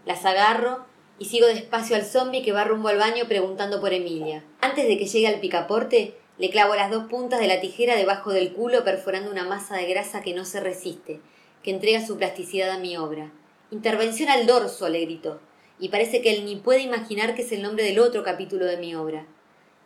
Las agarro y sigo despacio al zombi que va rumbo al baño preguntando por Emilia. Antes de que llegue al picaporte, le clavo las dos puntas de la tijera debajo del culo perforando una masa de grasa que no se resiste, que entrega su plasticidad a mi obra. Intervención al dorso, le grito, y parece que él ni puede imaginar que es el nombre del otro capítulo de mi obra.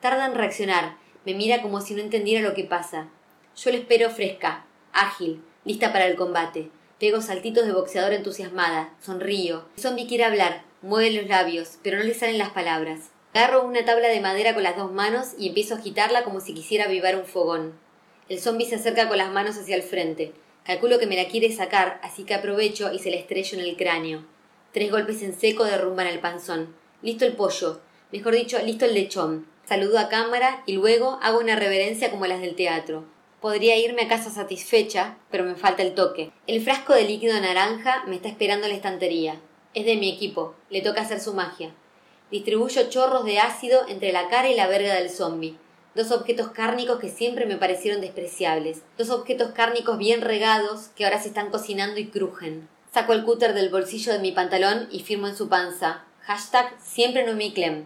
Tarda en reaccionar, me mira como si no entendiera lo que pasa. Yo le espero fresca, ágil, lista para el combate. Pego saltitos de boxeador entusiasmada, sonrío. El zombie quiere hablar, mueve los labios, pero no le salen las palabras. Agarro una tabla de madera con las dos manos y empiezo a agitarla como si quisiera avivar un fogón. El zombi se acerca con las manos hacia el frente. Calculo que me la quiere sacar, así que aprovecho y se la estrello en el cráneo. Tres golpes en seco derrumban el panzón. Listo el pollo. Mejor dicho, listo el lechón. Saludo a cámara y luego hago una reverencia como las del teatro. Podría irme a casa satisfecha, pero me falta el toque. El frasco de líquido naranja me está esperando en la estantería. Es de mi equipo. Le toca hacer su magia. Distribuyo chorros de ácido entre la cara y la verga del zombi. Dos objetos cárnicos que siempre me parecieron despreciables. Dos objetos cárnicos bien regados que ahora se están cocinando y crujen. Saco el cúter del bolsillo de mi pantalón y firmo en su panza. Hashtag siempre no mi clem.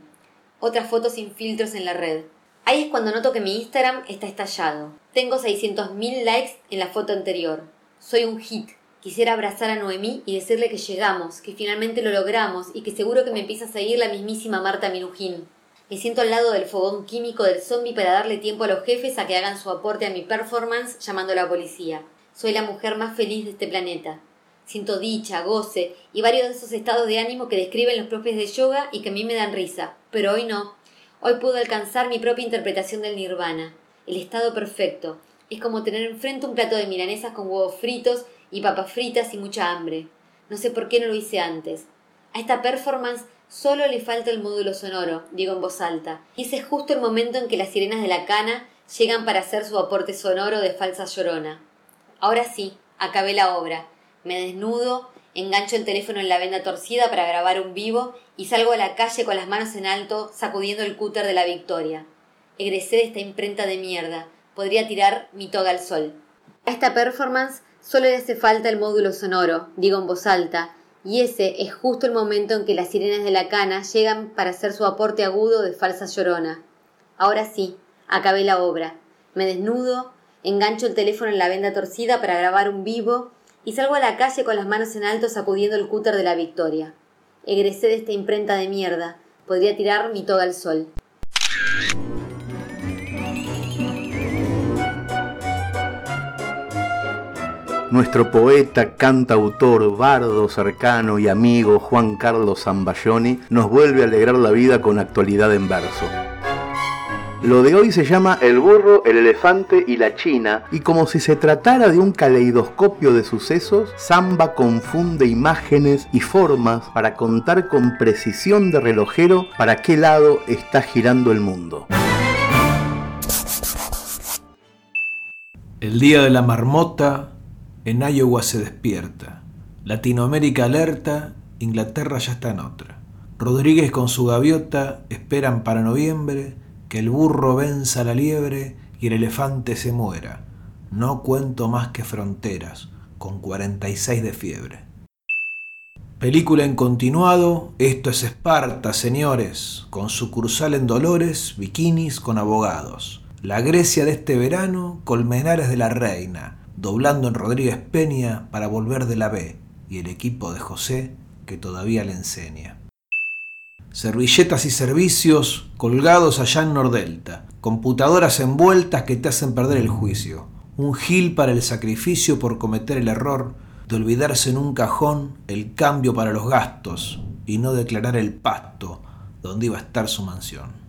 Otras fotos sin filtros en la red. Ahí es cuando noto que mi Instagram está estallado. Tengo 600.000 likes en la foto anterior. Soy un hit. Quisiera abrazar a Noemí y decirle que llegamos, que finalmente lo logramos y que seguro que me empieza a seguir la mismísima Marta Minujín. Me siento al lado del fogón químico del zombie para darle tiempo a los jefes a que hagan su aporte a mi performance llamando a la policía. Soy la mujer más feliz de este planeta. Siento dicha, goce y varios de esos estados de ánimo que describen los propios de yoga y que a mí me dan risa. Pero hoy no. Hoy puedo alcanzar mi propia interpretación del nirvana. El estado perfecto. Es como tener enfrente un plato de milanesas con huevos fritos y papas fritas y mucha hambre. No sé por qué no lo hice antes. A esta performance solo le falta el módulo sonoro, digo en voz alta, y ese es justo el momento en que las sirenas de la cana llegan para hacer su aporte sonoro de falsa llorona. Ahora sí, acabé la obra. Me desnudo, engancho el teléfono en la venda torcida para grabar un vivo y salgo a la calle con las manos en alto, sacudiendo el cúter de la victoria. Egresé de esta imprenta de mierda. Podría tirar mi toga al sol. A esta performance Solo le hace falta el módulo sonoro, digo en voz alta, y ese es justo el momento en que las sirenas de la cana llegan para hacer su aporte agudo de falsa llorona. Ahora sí, acabé la obra. Me desnudo, engancho el teléfono en la venda torcida para grabar un vivo y salgo a la calle con las manos en alto sacudiendo el cúter de la victoria. Egresé de esta imprenta de mierda. Podría tirar mi toga al sol. Nuestro poeta, cantautor, bardo cercano y amigo Juan Carlos Zambayoni nos vuelve a alegrar la vida con actualidad en verso. Lo de hoy se llama El burro, el elefante y la china, y como si se tratara de un caleidoscopio de sucesos, Zamba confunde imágenes y formas para contar con precisión de relojero para qué lado está girando el mundo. El día de la marmota en Iowa se despierta. Latinoamérica alerta, Inglaterra ya está en otra. Rodríguez con su gaviota esperan para noviembre que el burro venza la liebre y el elefante se muera. No cuento más que fronteras, con 46 de fiebre. Película en continuado, esto es Esparta, señores, con sucursal en Dolores, bikinis con abogados. La Grecia de este verano, Colmenares de la Reina, doblando en Rodríguez Peña para volver de la B y el equipo de José que todavía le enseña. Servilletas y servicios colgados allá en Nordelta, computadoras envueltas que te hacen perder el juicio, un gil para el sacrificio por cometer el error de olvidarse en un cajón el cambio para los gastos y no declarar el pasto donde iba a estar su mansión.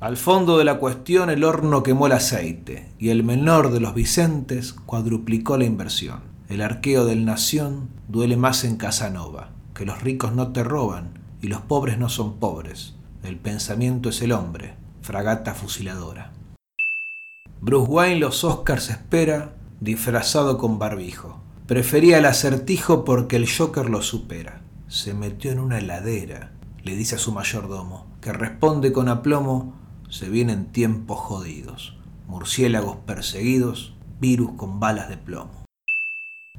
Al fondo de la cuestión el horno quemó el aceite y el menor de los Vicentes cuadruplicó la inversión. El arqueo del Nación duele más en Casanova, que los ricos no te roban y los pobres no son pobres. El pensamiento es el hombre, fragata fusiladora. Bruce Wayne los Oscars espera disfrazado con barbijo. Prefería el acertijo porque el Joker lo supera. Se metió en una heladera, le dice a su mayordomo, que responde con aplomo se vienen tiempos jodidos, murciélagos perseguidos, virus con balas de plomo.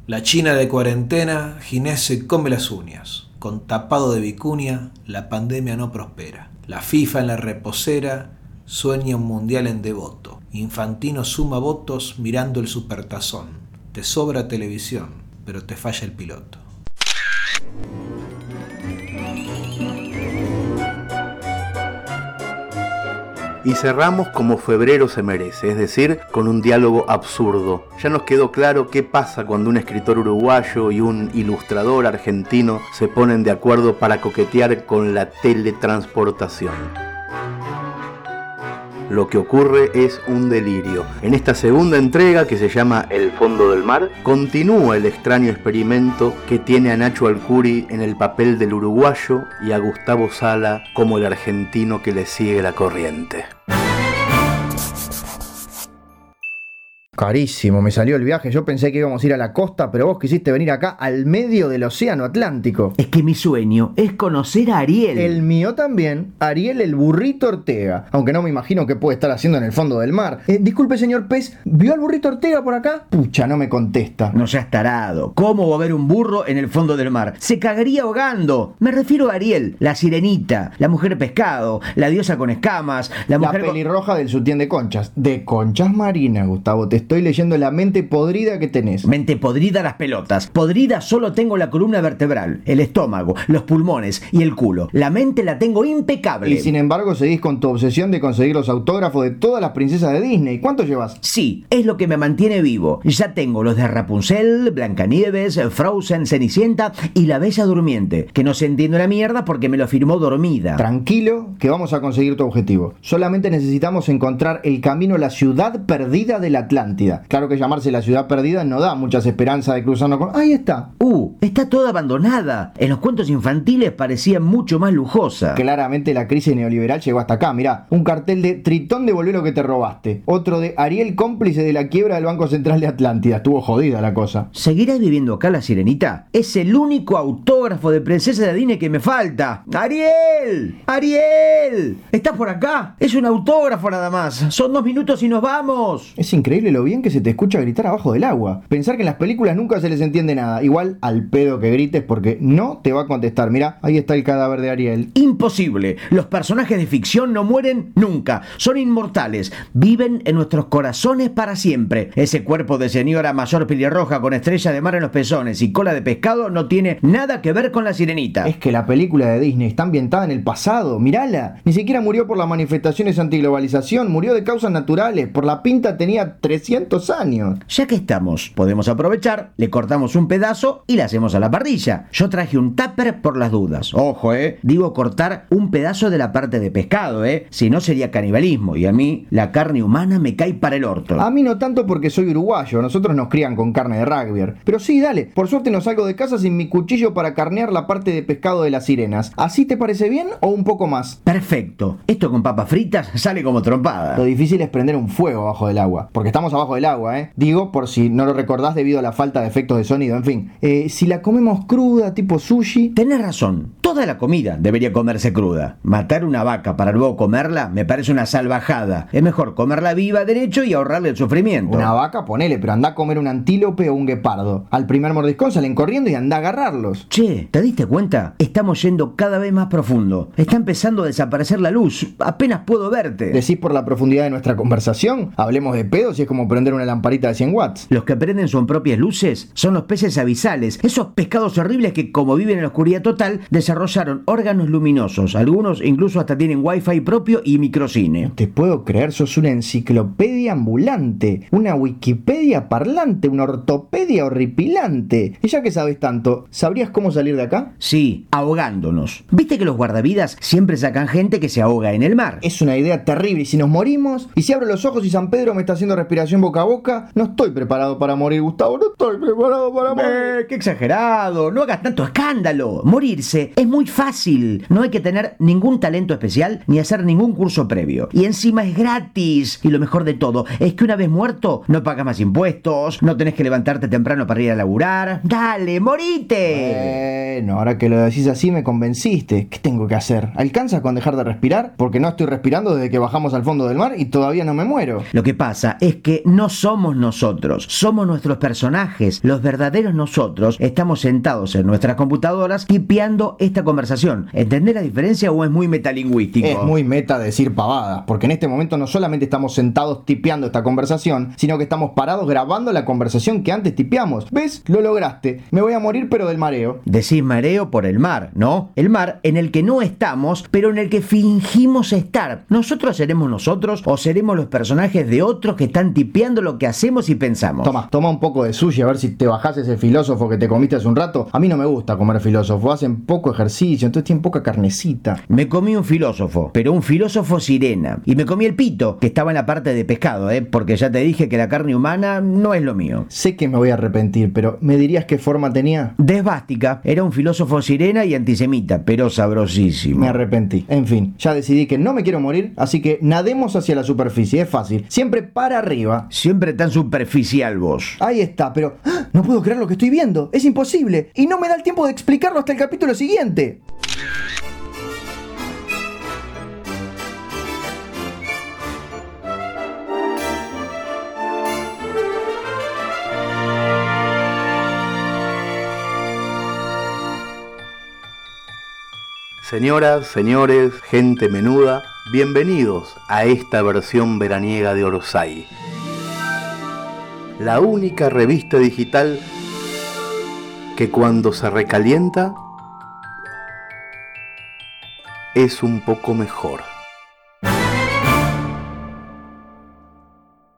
La China de cuarentena, Ginés se come las uñas. Con tapado de vicuña, la pandemia no prospera. La FIFA en la reposera sueña un mundial en devoto. Infantino suma votos mirando el supertazón. Te sobra televisión, pero te falla el piloto. Y cerramos como febrero se merece, es decir, con un diálogo absurdo. Ya nos quedó claro qué pasa cuando un escritor uruguayo y un ilustrador argentino se ponen de acuerdo para coquetear con la teletransportación lo que ocurre es un delirio. En esta segunda entrega, que se llama El fondo del mar, continúa el extraño experimento que tiene a Nacho Alcuri en el papel del uruguayo y a Gustavo Sala como el argentino que le sigue la corriente. Carísimo, me salió el viaje. Yo pensé que íbamos a ir a la costa, pero vos quisiste venir acá al medio del océano Atlántico. Es que mi sueño es conocer a Ariel. El mío también, Ariel el burrito Ortega. Aunque no me imagino qué puede estar haciendo en el fondo del mar. Eh, disculpe, señor Pez, ¿vio al burrito Ortega por acá? Pucha, no me contesta. No seas tarado. ¿Cómo va a haber un burro en el fondo del mar? Se cagaría ahogando. Me refiero a Ariel, la sirenita, la mujer pescado, la diosa con escamas, la mujer. La pelirroja del sutién de conchas. De conchas marinas, Gustavo. Te estoy leyendo la mente podrida que tenés. Mente podrida las pelotas. Podrida solo tengo la columna vertebral, el estómago, los pulmones y el culo. La mente la tengo impecable. Y sin embargo seguís con tu obsesión de conseguir los autógrafos de todas las princesas de Disney. ¿Cuánto llevas? Sí, es lo que me mantiene vivo. Ya tengo los de Rapunzel, Blancanieves, Frozen, Cenicienta y la Bella Durmiente, que no se entiende la mierda porque me lo firmó dormida. Tranquilo, que vamos a conseguir tu objetivo. Solamente necesitamos encontrar el camino a la ciudad perdida del Atlántico. Claro que llamarse la ciudad perdida no da muchas esperanzas de cruzarnos con... Ahí está. Uh, está toda abandonada. En los cuentos infantiles parecía mucho más lujosa. Claramente la crisis neoliberal llegó hasta acá. Mirá, un cartel de Tritón devolvió lo que te robaste. Otro de Ariel cómplice de la quiebra del Banco Central de Atlántida. Estuvo jodida la cosa. ¿Seguirás viviendo acá la sirenita? Es el único autógrafo de Princesa de Adine que me falta. ¡Ariel! ¡Ariel! ¿Estás por acá? Es un autógrafo nada más. Son dos minutos y nos vamos. Es increíble lo bien que se te escucha gritar abajo del agua. Pensar que en las películas nunca se les entiende nada. Igual al pedo que grites porque no te va a contestar. Mira, ahí está el cadáver de Ariel. Imposible. Los personajes de ficción no mueren nunca. Son inmortales. Viven en nuestros corazones para siempre. Ese cuerpo de señora mayor pelirroja con estrella de mar en los pezones y cola de pescado no tiene nada que ver con la sirenita. Es que la película de Disney está ambientada en el pasado. Mírala. Ni siquiera murió por las manifestaciones antiglobalización. Murió de causas naturales. Por la pinta tenía 300 años. Ya que estamos, podemos aprovechar, le cortamos un pedazo y le hacemos a la parrilla. Yo traje un tupper por las dudas. Ojo, eh. Digo cortar un pedazo de la parte de pescado, eh. Si no sería canibalismo y a mí la carne humana me cae para el orto. A mí no tanto porque soy uruguayo, nosotros nos crían con carne de rugby. Pero sí, dale, por suerte no salgo de casa sin mi cuchillo para carnear la parte de pescado de las sirenas. ¿Así te parece bien o un poco más? Perfecto. Esto con papas fritas sale como trompada. Lo difícil es prender un fuego bajo del agua, porque estamos abajo del agua, ¿eh? Digo, por si no lo recordás debido a la falta de efectos de sonido, en fin. Eh, si la comemos cruda, tipo sushi... Tenés razón, toda la comida debería comerse cruda. Matar una vaca para luego comerla me parece una salvajada. Es mejor comerla viva derecho y ahorrarle el sufrimiento. Una vaca, ponele, pero anda a comer un antílope o un guepardo. Al primer mordiscón salen corriendo y anda a agarrarlos. Che, ¿te diste cuenta? Estamos yendo cada vez más profundo. Está empezando a desaparecer la luz. Apenas puedo verte. ¿Decís por la profundidad de nuestra conversación? Hablemos de pedos y es como prender una lamparita de 100 watts. Los que prenden sus propias luces son los peces abisales, esos pescados horribles que, como viven en la oscuridad total, desarrollaron órganos luminosos. Algunos incluso hasta tienen wifi propio y microcine. Te puedo creer, sos una enciclopedia ambulante, una Wikipedia parlante, una ortopedia horripilante. Y ya que sabes tanto, ¿sabrías cómo salir de acá? Sí, ahogándonos. ¿Viste que los guardavidas siempre sacan gente que se ahoga en el mar? Es una idea terrible. ¿Y si nos morimos? ¿Y si abro los ojos y San Pedro me está haciendo respiración boca a boca? No estoy preparado para morir, Gustavo. No estoy preparado para morir. Eh, ¡Qué exagerado! No hagas tanto escándalo. Morirse es muy fácil. No hay que tener ningún talento especial ni hacer ningún curso previo. Y encima es gratis. Y lo mejor de todo es que una vez muerto no pagas más impuestos, no tenés que levantarte temprano para ir a laburar. Dale, morite. Bueno, ahora que lo decís así me convenciste. ¿Qué tengo que hacer? ¿Alcanza con dejar de respirar? Porque no estoy respirando desde que bajamos al fondo del mar y todavía no me muero. Lo que pasa es que no somos nosotros, somos nuestros personajes. Los verdaderos nosotros estamos sentados en nuestras computadoras tipeando esta conversación. ¿Entendés la diferencia o es muy metalingüístico? Es muy meta decir pavadas, porque en este momento no solamente estamos sentados tipeando esta conversación, sino que estamos parados grabando la conversación que antes tipeamos. ¿Ves? Lo lograste. Me voy a morir pero del mareo. Decís mareo por el mar, ¿no? El mar en el que no estamos, pero en el que fingimos estar. ¿Nosotros seremos nosotros o seremos los personajes de otros que están tipeando lo que hacemos y pensamos? Toma, toma un poco de sushi a ver si te bajás ese filósofo que te comiste hace un rato. A mí no me gusta comer filósofo, hacen poco ejercicio, entonces tienen poca carnecita. Me comí un filósofo, pero un filósofo sirena. Y me comí el pito, que estaba en la parte de pescado, ¿eh? Porque ya te dije que la carne humana no es lo mío. Sé que me voy a arrepentir, pero ¿me dirías qué forma tenía? Desbástica, era un filósofo sirena y antisemita, pero sabrosísimo. Me arrepentí. En fin, ya decidí que no me quiero morir, así que nademos hacia la superficie, es fácil. Siempre para arriba. Siempre tan superficial vos. Ahí está, pero ¡ah! no puedo creer lo que estoy viendo. Es imposible. Y no me da el tiempo de explicarlo hasta el capítulo siguiente. Señoras, señores, gente menuda, bienvenidos a esta versión veraniega de Orsay. La única revista digital que cuando se recalienta es un poco mejor.